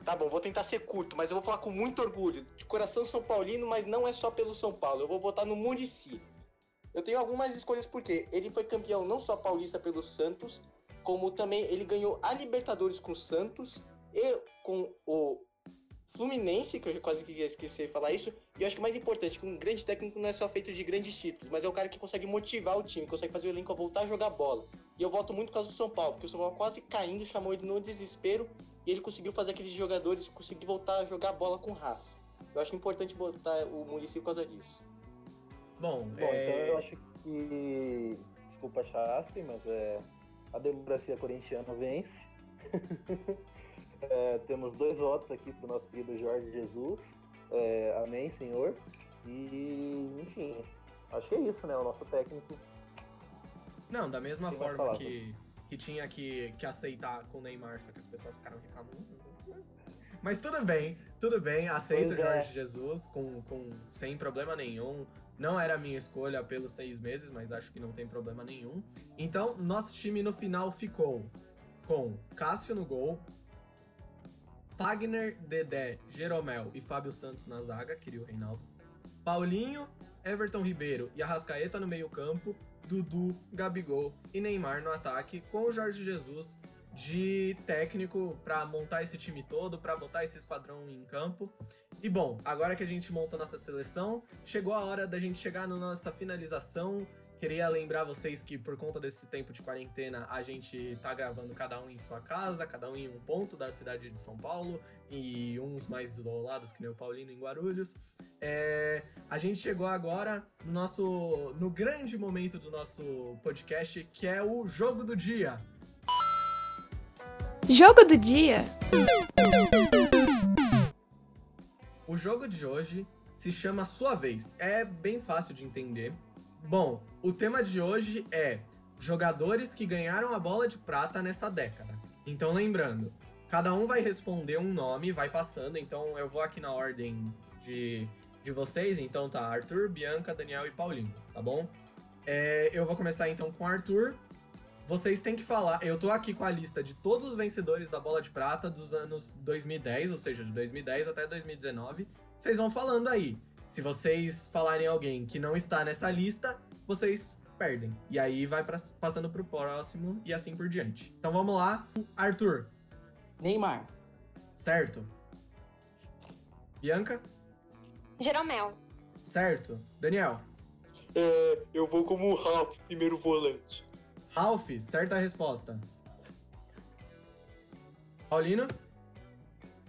Tá bom, vou tentar ser curto, mas eu vou falar com muito orgulho. De coração São Paulino, mas não é só pelo São Paulo. Eu vou votar no Murici. Eu tenho algumas escolhas porque ele foi campeão não só paulista pelo Santos, como também ele ganhou a Libertadores com o Santos e com o Fluminense, que eu quase queria esquecer de falar isso. E eu acho que o mais importante, que um grande técnico não é só feito de grandes títulos, mas é o cara que consegue motivar o time, consegue fazer o elenco a voltar a jogar bola. E eu voto muito por causa do São Paulo, porque o São Paulo quase caindo, chamou ele no desespero e ele conseguiu fazer aqueles jogadores conseguir voltar a jogar bola com raça. Eu acho importante botar o Muricy por causa disso. Bom, Bom, é... então eu acho que. Desculpa áspero, mas é. A democracia corintiana vence. É, temos dois votos aqui pro nosso querido Jorge Jesus. É, amém, senhor. E, enfim, acho que é isso, né? O nosso técnico. Não, da mesma Tem forma que, que tinha que, que aceitar com o Neymar, só que as pessoas ficaram reclamando. Mas tudo bem, tudo bem, aceito o Pois é. Jorge Jesus com, com, sem problema nenhum. Não era a minha escolha pelos seis meses, mas acho que não tem problema nenhum. Então, nosso time no final ficou com Cássio no gol, Fagner, Dedé, Jeromel e Fábio Santos na zaga, queria o Reinaldo. Paulinho, Everton Ribeiro e Arrascaeta no meio-campo, Dudu, Gabigol e Neymar no ataque, com o Jorge Jesus de técnico pra montar esse time todo, pra botar esse esquadrão em campo. E bom, agora que a gente montou nossa seleção, chegou a hora da gente chegar na nossa finalização Queria lembrar vocês que por conta desse tempo de quarentena, a gente tá gravando cada um em sua casa, cada um em um ponto da cidade de São Paulo, e uns mais isolados, que nem o Paulino em Guarulhos. É, a gente chegou agora no nosso. no grande momento do nosso podcast, que é o jogo do dia. Jogo do dia. O jogo de hoje se chama Sua Vez. É bem fácil de entender. Bom, o tema de hoje é jogadores que ganharam a bola de prata nessa década. Então, lembrando, cada um vai responder um nome, vai passando. Então, eu vou aqui na ordem de, de vocês. Então, tá Arthur, Bianca, Daniel e Paulinho, tá bom? É, eu vou começar então com Arthur. Vocês têm que falar. Eu tô aqui com a lista de todos os vencedores da bola de prata dos anos 2010, ou seja, de 2010 até 2019. Vocês vão falando aí. Se vocês falarem alguém que não está nessa lista, vocês perdem. E aí vai pra, passando pro próximo e assim por diante. Então vamos lá. Arthur, Neymar. certo? Bianca, Jeromel. certo? Daniel, É, eu vou como o Ralph, primeiro volante. Ralph, certa resposta. Paulino,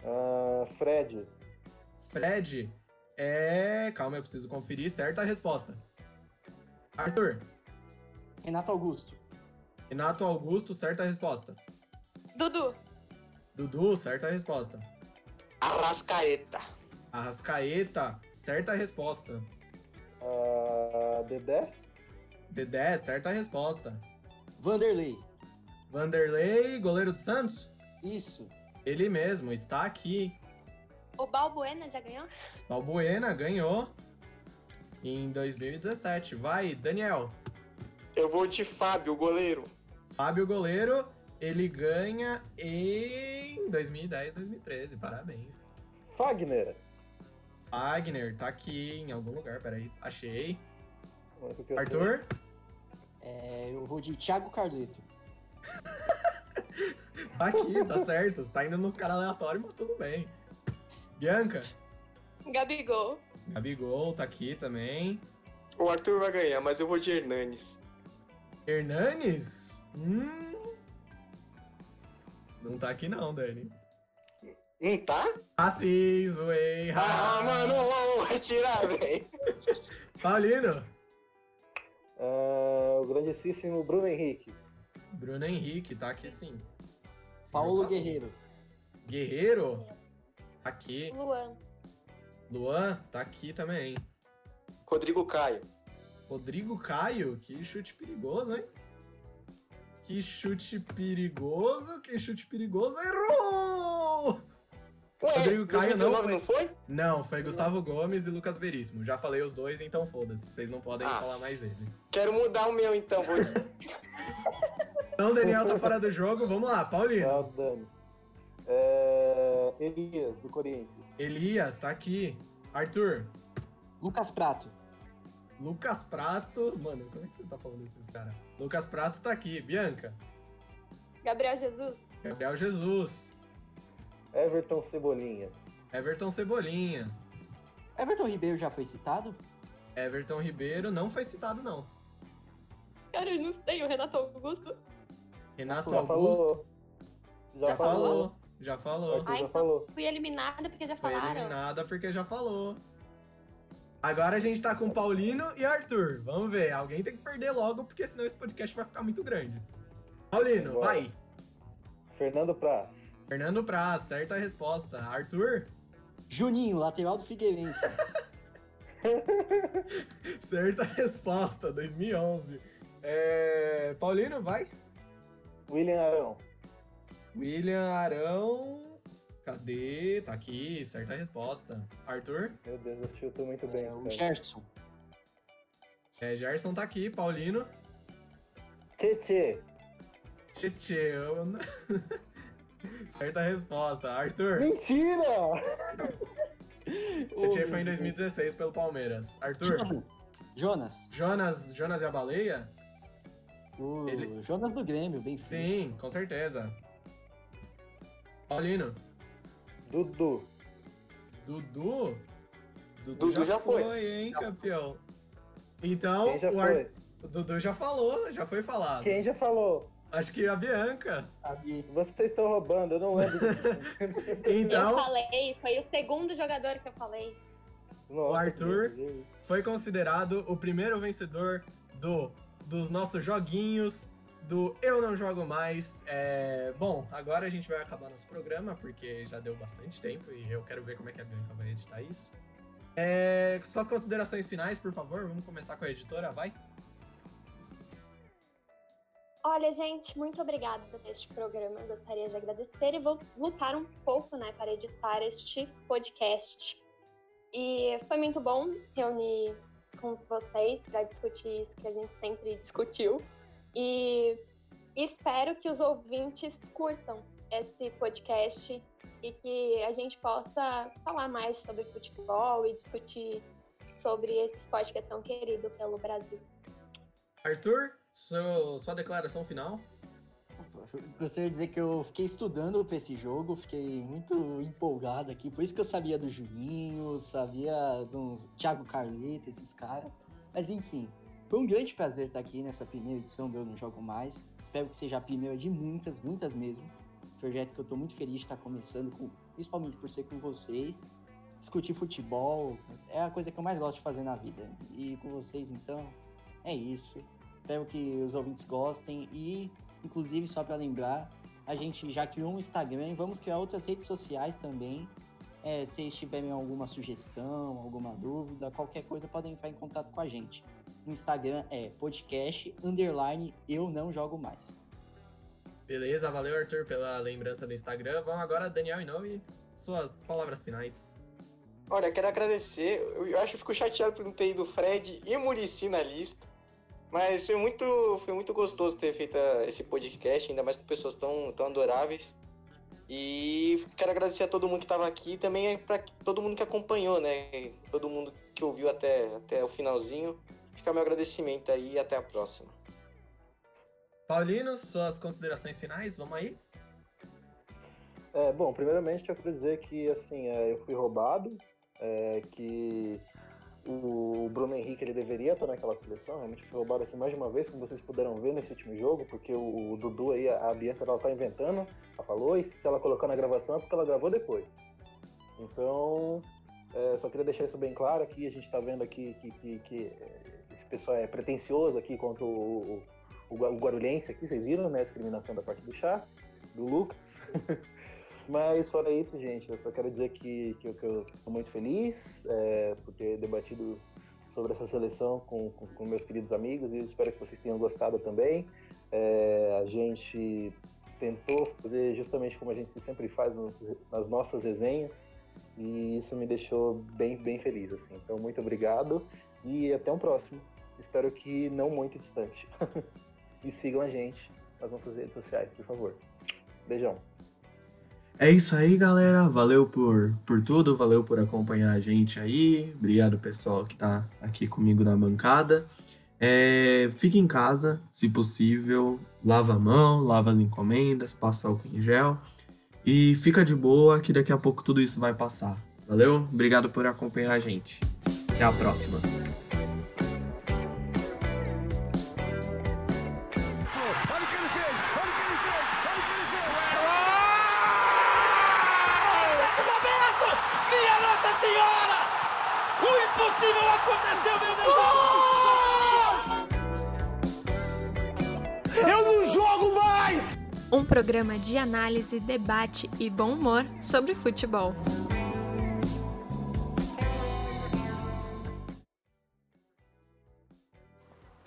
Ah, Fred. Fred, é. Calma, eu preciso conferir. Certa resposta. Arthur, Renato Augusto. Renato Augusto, certa resposta. Dudu. Dudu, certa resposta. Arrascaeta. Arrascaeta, certa resposta. Ah, Dedé. Dedé, certa resposta. Vanderlei. Vanderlei, goleiro do Santos? Isso. Ele mesmo, está aqui. O Balbuena já ganhou? Balbuena ganhou em 2017. Vai, Daniel. Eu vou de Fábio, goleiro. Fábio Goleiro, ele ganha em 2010, 2013. Parabéns. Fagner. Fagner, tá aqui em algum lugar, peraí. Achei. Arthur? É, eu vou de Thiago Carleto. Tá aqui, tá certo. Você tá indo nos caras aleatórios, mas tudo bem. Bianca? Gabigol. Gabigol tá aqui também. O Arthur vai ganhar, mas eu vou de Hernanes. Hernanes? Hum. Não tá aqui não, Dani. Não tá? Ah, sim, zoei. Ah, mano, vai tirar, velho. Paulino. Ah, o grandíssimo Bruno Henrique. Bruno Henrique, tá aqui sim. Paulo Paulo. Guerreiro. Guerreiro. Tá aqui. Luan. Luan, tá aqui também. Rodrigo Caio. Rodrigo Caio, que chute perigoso, hein? Que chute perigoso, que chute perigoso. Errou! Ué, Rodrigo Caio 2019 não não foi? Não, foi Gustavo Gomes e Lucas Veríssimo. Já falei os dois, então foda-se. Vocês não podem Ah. falar mais eles. Quero mudar o meu então. Vou... Então, Daniel tá fora do jogo. Vamos lá, Paulino. Ah, Dani. É, Elias, do Corinthians. Elias, tá aqui. Arthur. Lucas Prato. Lucas Prato. Mano, como é que você tá falando desses caras? Lucas Prato tá aqui. Bianca. Gabriel Jesus. Gabriel Jesus. Everton Cebolinha. Everton Cebolinha. Everton Ribeiro já foi citado? Everton Ribeiro não foi citado, não. Cara, eu não sei, o Renato Augusto. Renato Já Augusto. falou. Já, falou. Já falou. Ah, já então- falou. Fui eliminada porque já Foi falaram. eliminada porque já falou. Agora a gente tá com Paulino e Arthur. Vamos ver. Alguém tem que perder logo, porque senão esse podcast vai ficar muito grande. Paulino, Bora. vai. Fernando Praz. Fernando Praz, certa resposta. Arthur, Juninho, lateral do Figueirense. certa resposta. 2011. É... Paulino, vai. William Arão. William Arão. Cadê? Tá aqui, certa resposta. Arthur, Meu Deus, eu chuto muito bem. É, o. Gerson. é, Gerson tá aqui. Paulino. Tchê. Tchê, eu não- Certa resposta. Arthur. Mentira! Tchê foi em 2016 pelo Palmeiras. Arthur. Jonas. Jonas. Jonas, Jonas e a Baleia? O Ele- Jonas do Grêmio, bem feito. Sim, com certeza. Paulino. Dudu. Dudu? Dudu já foi. hein, campeão? Então, Quem já o, Ar- foi? O Dudu já falou, já foi falado. Quem já falou? Acho que a Bianca. Sabe? Vocês estão roubando, eu não lembro. Eu Então, falei, foi o segundo jogador que eu falei. Nossa, O Arthur. foi considerado o primeiro vencedor do dos nossos joguinhos, do Eu Não Jogo Mais. É, Bom, agora a gente vai acabar nosso programa, porque já deu bastante tempo e eu quero ver como é que a Bianca vai editar isso. É, Suas considerações finais, por favor. Vamos começar com a editora, vai? Olha, gente, muito obrigada por este programa. Eu gostaria de agradecer e vou lutar um pouco, né, para editar este podcast. E foi muito bom reunir com vocês para discutir isso que a gente sempre discutiu. E espero que os ouvintes curtam esse podcast e que a gente possa falar mais sobre futebol e discutir sobre esse esporte que é tão querido pelo Brasil. Arthur, sua declaração final. Gostaria de dizer que eu fiquei estudando pra esse jogo, fiquei muito empolgado aqui, por isso que eu sabia do Juninho, sabia do Thiago Carleto, esses caras. Mas enfim, foi um grande prazer estar aqui nessa primeira edição do Eu Não Jogo Mais. Espero que seja a primeira de muitas, muitas mesmo. Projeto que eu tô muito feliz de estar começando, com- principalmente por ser com vocês. Discutir futebol é a coisa que eu mais gosto de fazer na vida. E com vocês, então, é isso. Espero que os ouvintes gostem e Inclusive, só para lembrar, a gente já criou um Instagram e vamos criar outras redes sociais também. É, se vocês tiverem alguma sugestão, alguma dúvida, qualquer coisa, podem entrar em contato com a gente. O Instagram é podcast underline eu não jogo mais. Beleza, valeu, Arthur, pela lembrança do Instagram. Vamos agora, Daniel Inoue, suas palavras finais. Olha, quero agradecer. Eu eu acho que fico chateado por não ter ido Fred e Murici na lista. Mas foi muito, foi muito gostoso ter feito esse podcast, ainda mais com pessoas tão, tão adoráveis. E quero agradecer a todo mundo que estava aqui e também para todo mundo que acompanhou, né? Todo mundo que ouviu até, até o finalzinho. Fica meu agradecimento aí e até a próxima. Paulino, suas considerações finais, vamos aí? É, bom, primeiramente eu quero dizer que assim, é, eu fui roubado, é, que o Bruno Henrique ele deveria estar naquela seleção, realmente foi roubado aqui mais uma vez, como vocês puderam ver nesse último jogo, porque o, Dudu aí, a, Bianca ela tá inventando, ela falou, e se ela colocar na gravação é porque ela gravou depois. Então, é, só queria deixar isso bem claro aqui, a gente tá vendo aqui que, que, que esse pessoal é pretencioso aqui contra o, o, o, o Guarulhense aqui, vocês viram, né, a discriminação da parte do chá, do Lucas. Mas fora isso, gente, eu só quero dizer que, que, eu, que eu tô muito feliz é, por ter debatido sobre essa seleção com, com, com meus queridos amigos e espero que vocês tenham gostado também. É, a gente tentou fazer justamente como a gente sempre faz nos, nas nossas resenhas e isso me deixou bem, bem feliz. Assim. Então, muito obrigado e até um próximo. Espero que não muito distante. e sigam a gente nas nossas redes sociais, por favor. Beijão. É isso aí, galera. Valeu por, por tudo, valeu por acompanhar a gente aí. Obrigado, pessoal, que tá aqui comigo na bancada. É, fique em casa, se possível. Lava a mão, lava as encomendas, passa álcool em gel. E fica de boa, que daqui a pouco tudo isso vai passar. Valeu? Obrigado por acompanhar a gente. Até a próxima. Programa de análise, debate e bom humor sobre futebol.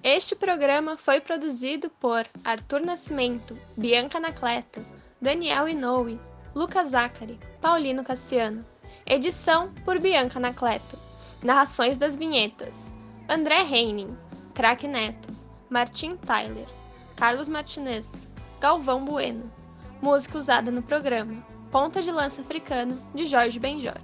Este programa foi produzido por Arthur Nascimento, Bianca Anacleto, Daniel Inoue, Lucas Zachary, Paulino Cassiano. Edição por Bianca Anacleto. Narrações das vinhetas: André Heining, Crack Neto, Martim Tyler, Carlos Martinez, Galvão Bueno. Música usada no programa: Ponta de Lança Africano, de Jorge Benjor.